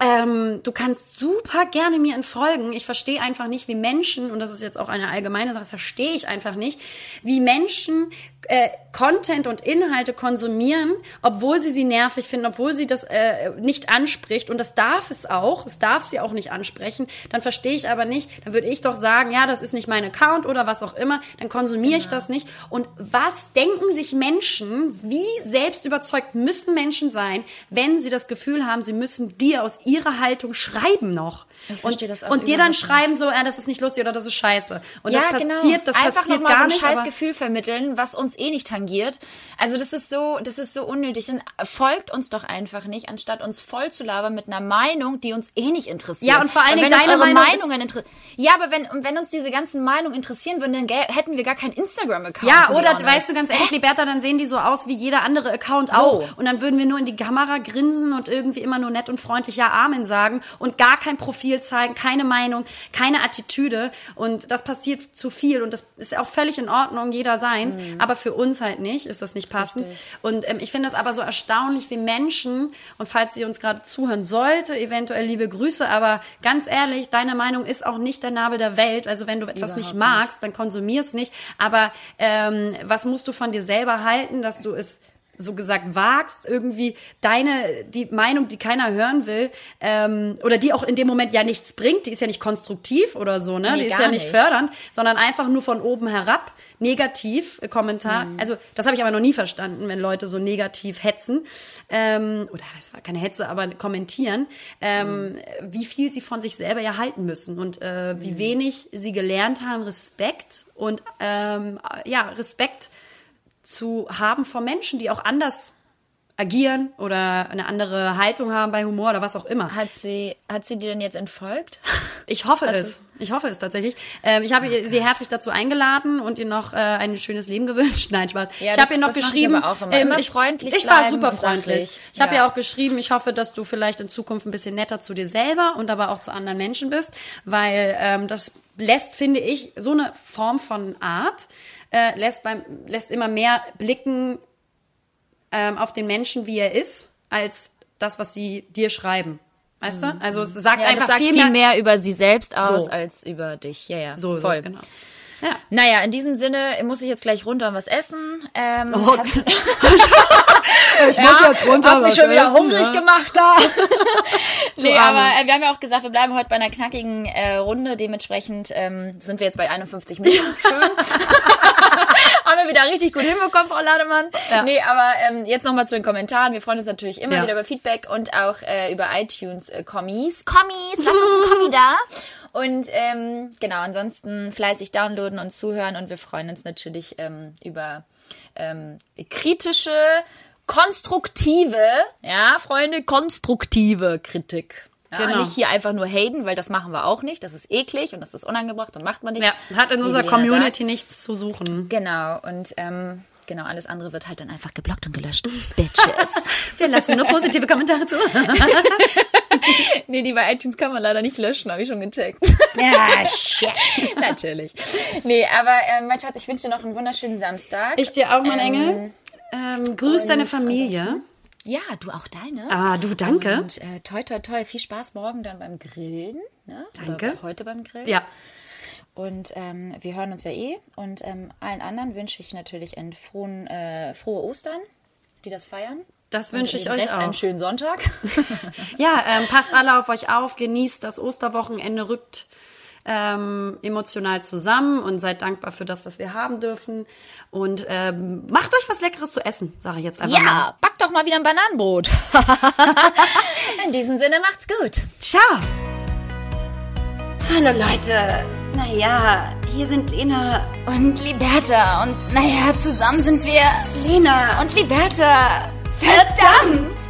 Ähm, du kannst super gerne mir entfolgen. Ich verstehe einfach nicht, wie Menschen, und das ist jetzt auch eine allgemeine Sache, verstehe ich einfach nicht, wie Menschen äh, Content und Inhalte konsumieren, obwohl sie sie nervig finden, obwohl sie das äh, nicht anspricht. Und das darf es auch, es darf sie auch nicht ansprechen. Dann verstehe ich aber nicht, dann würde ich doch sagen, ja, das ist nicht mein Account oder was auch immer, dann konsumiere ich das nicht. Und was denken sich Menschen, wie selbst überzeugt müssen Menschen sein, wenn sie das Gefühl haben, sie müssen dir aus ihrer Haltung schreiben noch.
Ich verstehe
und,
das auch
und dir dann
nicht.
schreiben so, ja, das ist nicht lustig oder das ist scheiße. Und
ja,
das
genau.
passiert, das
Einfach
passiert
nochmal so
gar
ein
nicht.
scheiß
aber-
Gefühl vermitteln, was uns eh nicht tangiert. Also das ist so, das ist so unnötig. Dann folgt uns doch einfach nicht, anstatt uns voll zu labern mit einer Meinung, die uns eh nicht interessiert.
Ja, und vor allen Dingen deine Meinung
Meinungen interessieren. Ja, aber wenn, wenn uns diese ganzen Meinungen interessieren würden, dann hätten wir gar keinen Instagram-Account.
Ja, oder weißt du ganz ehrlich, Liberta, dann sehen die so aus wie jeder andere Account auch. Und dann würden wir nur in die Kamera grinsen und irgendwie immer nur nett und freundlich Ja, Amen sagen und gar kein Profil zeigen, keine Meinung, keine Attitüde. Und das passiert zu viel und das ist auch völlig in Ordnung, jeder seins. Aber für uns halt nicht, ist das nicht passend.
Richtig.
Und ähm, ich finde das aber so erstaunlich, wie Menschen, und falls sie uns gerade zuhören sollte, eventuell liebe Grüße, aber ganz ehrlich, deine Meinung ist auch nicht der Nabel der Welt. Also wenn du etwas nicht magst, dann konsumier es nicht. Aber ähm, was musst du von dir selber halten, dass du es so gesagt wagst, irgendwie deine, die Meinung, die keiner hören will, ähm, oder die auch in dem Moment ja nichts bringt, die ist ja nicht konstruktiv oder so, ne?
Nee,
die ist ja nicht,
nicht.
fördernd, sondern einfach nur von oben herab, negativ, äh, Kommentar.
Mhm.
Also das habe ich aber noch nie verstanden, wenn Leute so negativ hetzen. Ähm, oder es war keine Hetze, aber kommentieren, ähm,
Mhm.
wie viel sie von sich selber ja halten müssen und äh,
Mhm.
wie wenig sie gelernt haben, Respekt und ähm, ja, Respekt zu haben vor Menschen, die auch anders agieren oder eine andere Haltung haben bei Humor oder was auch immer.
Hat sie, hat sie dir denn jetzt entfolgt? <laughs>
Ich hoffe es. Ich hoffe es tatsächlich. Ähm, ich habe ihr- sie herzlich dazu eingeladen und ihr noch äh, ein schönes Leben gewünscht. <laughs> Nein, Spaß.
Ja,
ich
das-
habe ihr noch
mache ich
geschrieben.
aber auch immer. Immer
ich,
freundlich
Ich war super
und
freundlich. Ich habe
Ja.
ja auch geschrieben, ich hoffe, dass du vielleicht in Zukunft ein bisschen netter zu dir selber und aber auch zu anderen Menschen bist, weil ähm, das lässt, finde ich, so eine Form von Art äh, lässt beim lässt immer mehr blicken ähm, auf den Menschen, wie er ist, als das, was sie dir schreiben. Weißt du? Also es sagt
Mhm. Ja,
einfach
sagt
viel
viel
mehr.
mehr, über sie selbst aus
So.
als über dich. Ja, ja,
so,
voll.
so, genau. Ja.
Naja, in diesem Sinne muss ich jetzt gleich runter und was essen. Ähm,
Oh, <laughs> <laughs> <laughs> Ich muss jetzt runter.
Hast mich schon wieder
essen,
hungrig
ja.
gemacht da. <laughs> <laughs> nee, aber äh, wir haben ja auch gesagt, wir bleiben heute bei einer knackigen äh, Runde. Dementsprechend ähm, sind wir jetzt bei 51 Minuten. <laughs> Schön. haben wir wieder richtig gut hinbekommen, Frau Lademann.
Ja.
Nee, aber ähm, jetzt nochmal zu den Kommentaren. Wir freuen uns natürlich immer
Ja.
wieder über Feedback und auch äh, über iTunes äh, Kommis. Lasst uns ein Kommi da. Und ähm, genau, ansonsten fleißig downloaden und zuhören. Und wir freuen uns natürlich ähm, über ähm, kritische, konstruktive, ja, Freunde, konstruktive Kritik. Ja,
Genau.
Nicht hier einfach nur haten, weil das machen wir auch nicht. Das ist eklig und das ist unangebracht und macht man nicht.
Ja, hat in unserer Community nichts zu suchen.
Sagt. Genau, und ähm, genau, alles andere wird halt dann einfach geblockt und gelöscht. <laughs> Bitches.
Wir lassen nur positive Kommentare zu. <laughs>
nee, die bei iTunes kann man leider nicht löschen, habe ich schon gecheckt. <laughs>
ja, shit.
Natürlich. Nee, aber ähm, mein Schatz, ich wünsche dir noch einen wunderschönen Samstag.
Ich dir auch, mein
Ähm,
Engel. Ähm, grüß deine Familie.
ja, du auch deine.
Ah, du, danke.
Und äh, toi, toi, toi, viel Spaß morgen dann beim Grillen. Ne?
Danke.
Oder heute beim Grillen.
Ja.
Und ähm, wir hören uns ja eh. Und ähm, allen anderen wünsche ich natürlich einen frohen, äh, frohe Ostern, die das feiern.
Das wünsche ich euch
Rest einen
auch.
schönen Sonntag. <laughs> <laughs>
Ja, ähm, passt alle auf euch auf, genießt das Osterwochenende, rückt ähm, emotional zusammen und seid dankbar für das, was wir haben dürfen. Und ähm, macht euch was Leckeres zu essen, sage ich jetzt einfach mal.
ja, back doch mal wieder ein Bananenbrot. <laughs> In diesem Sinne macht's gut.
Ciao. Hallo Leute. Naja, hier sind Lena.
Und Liberta. Und naja, zusammen sind wir
Lena.
und Liberta. Verdammt!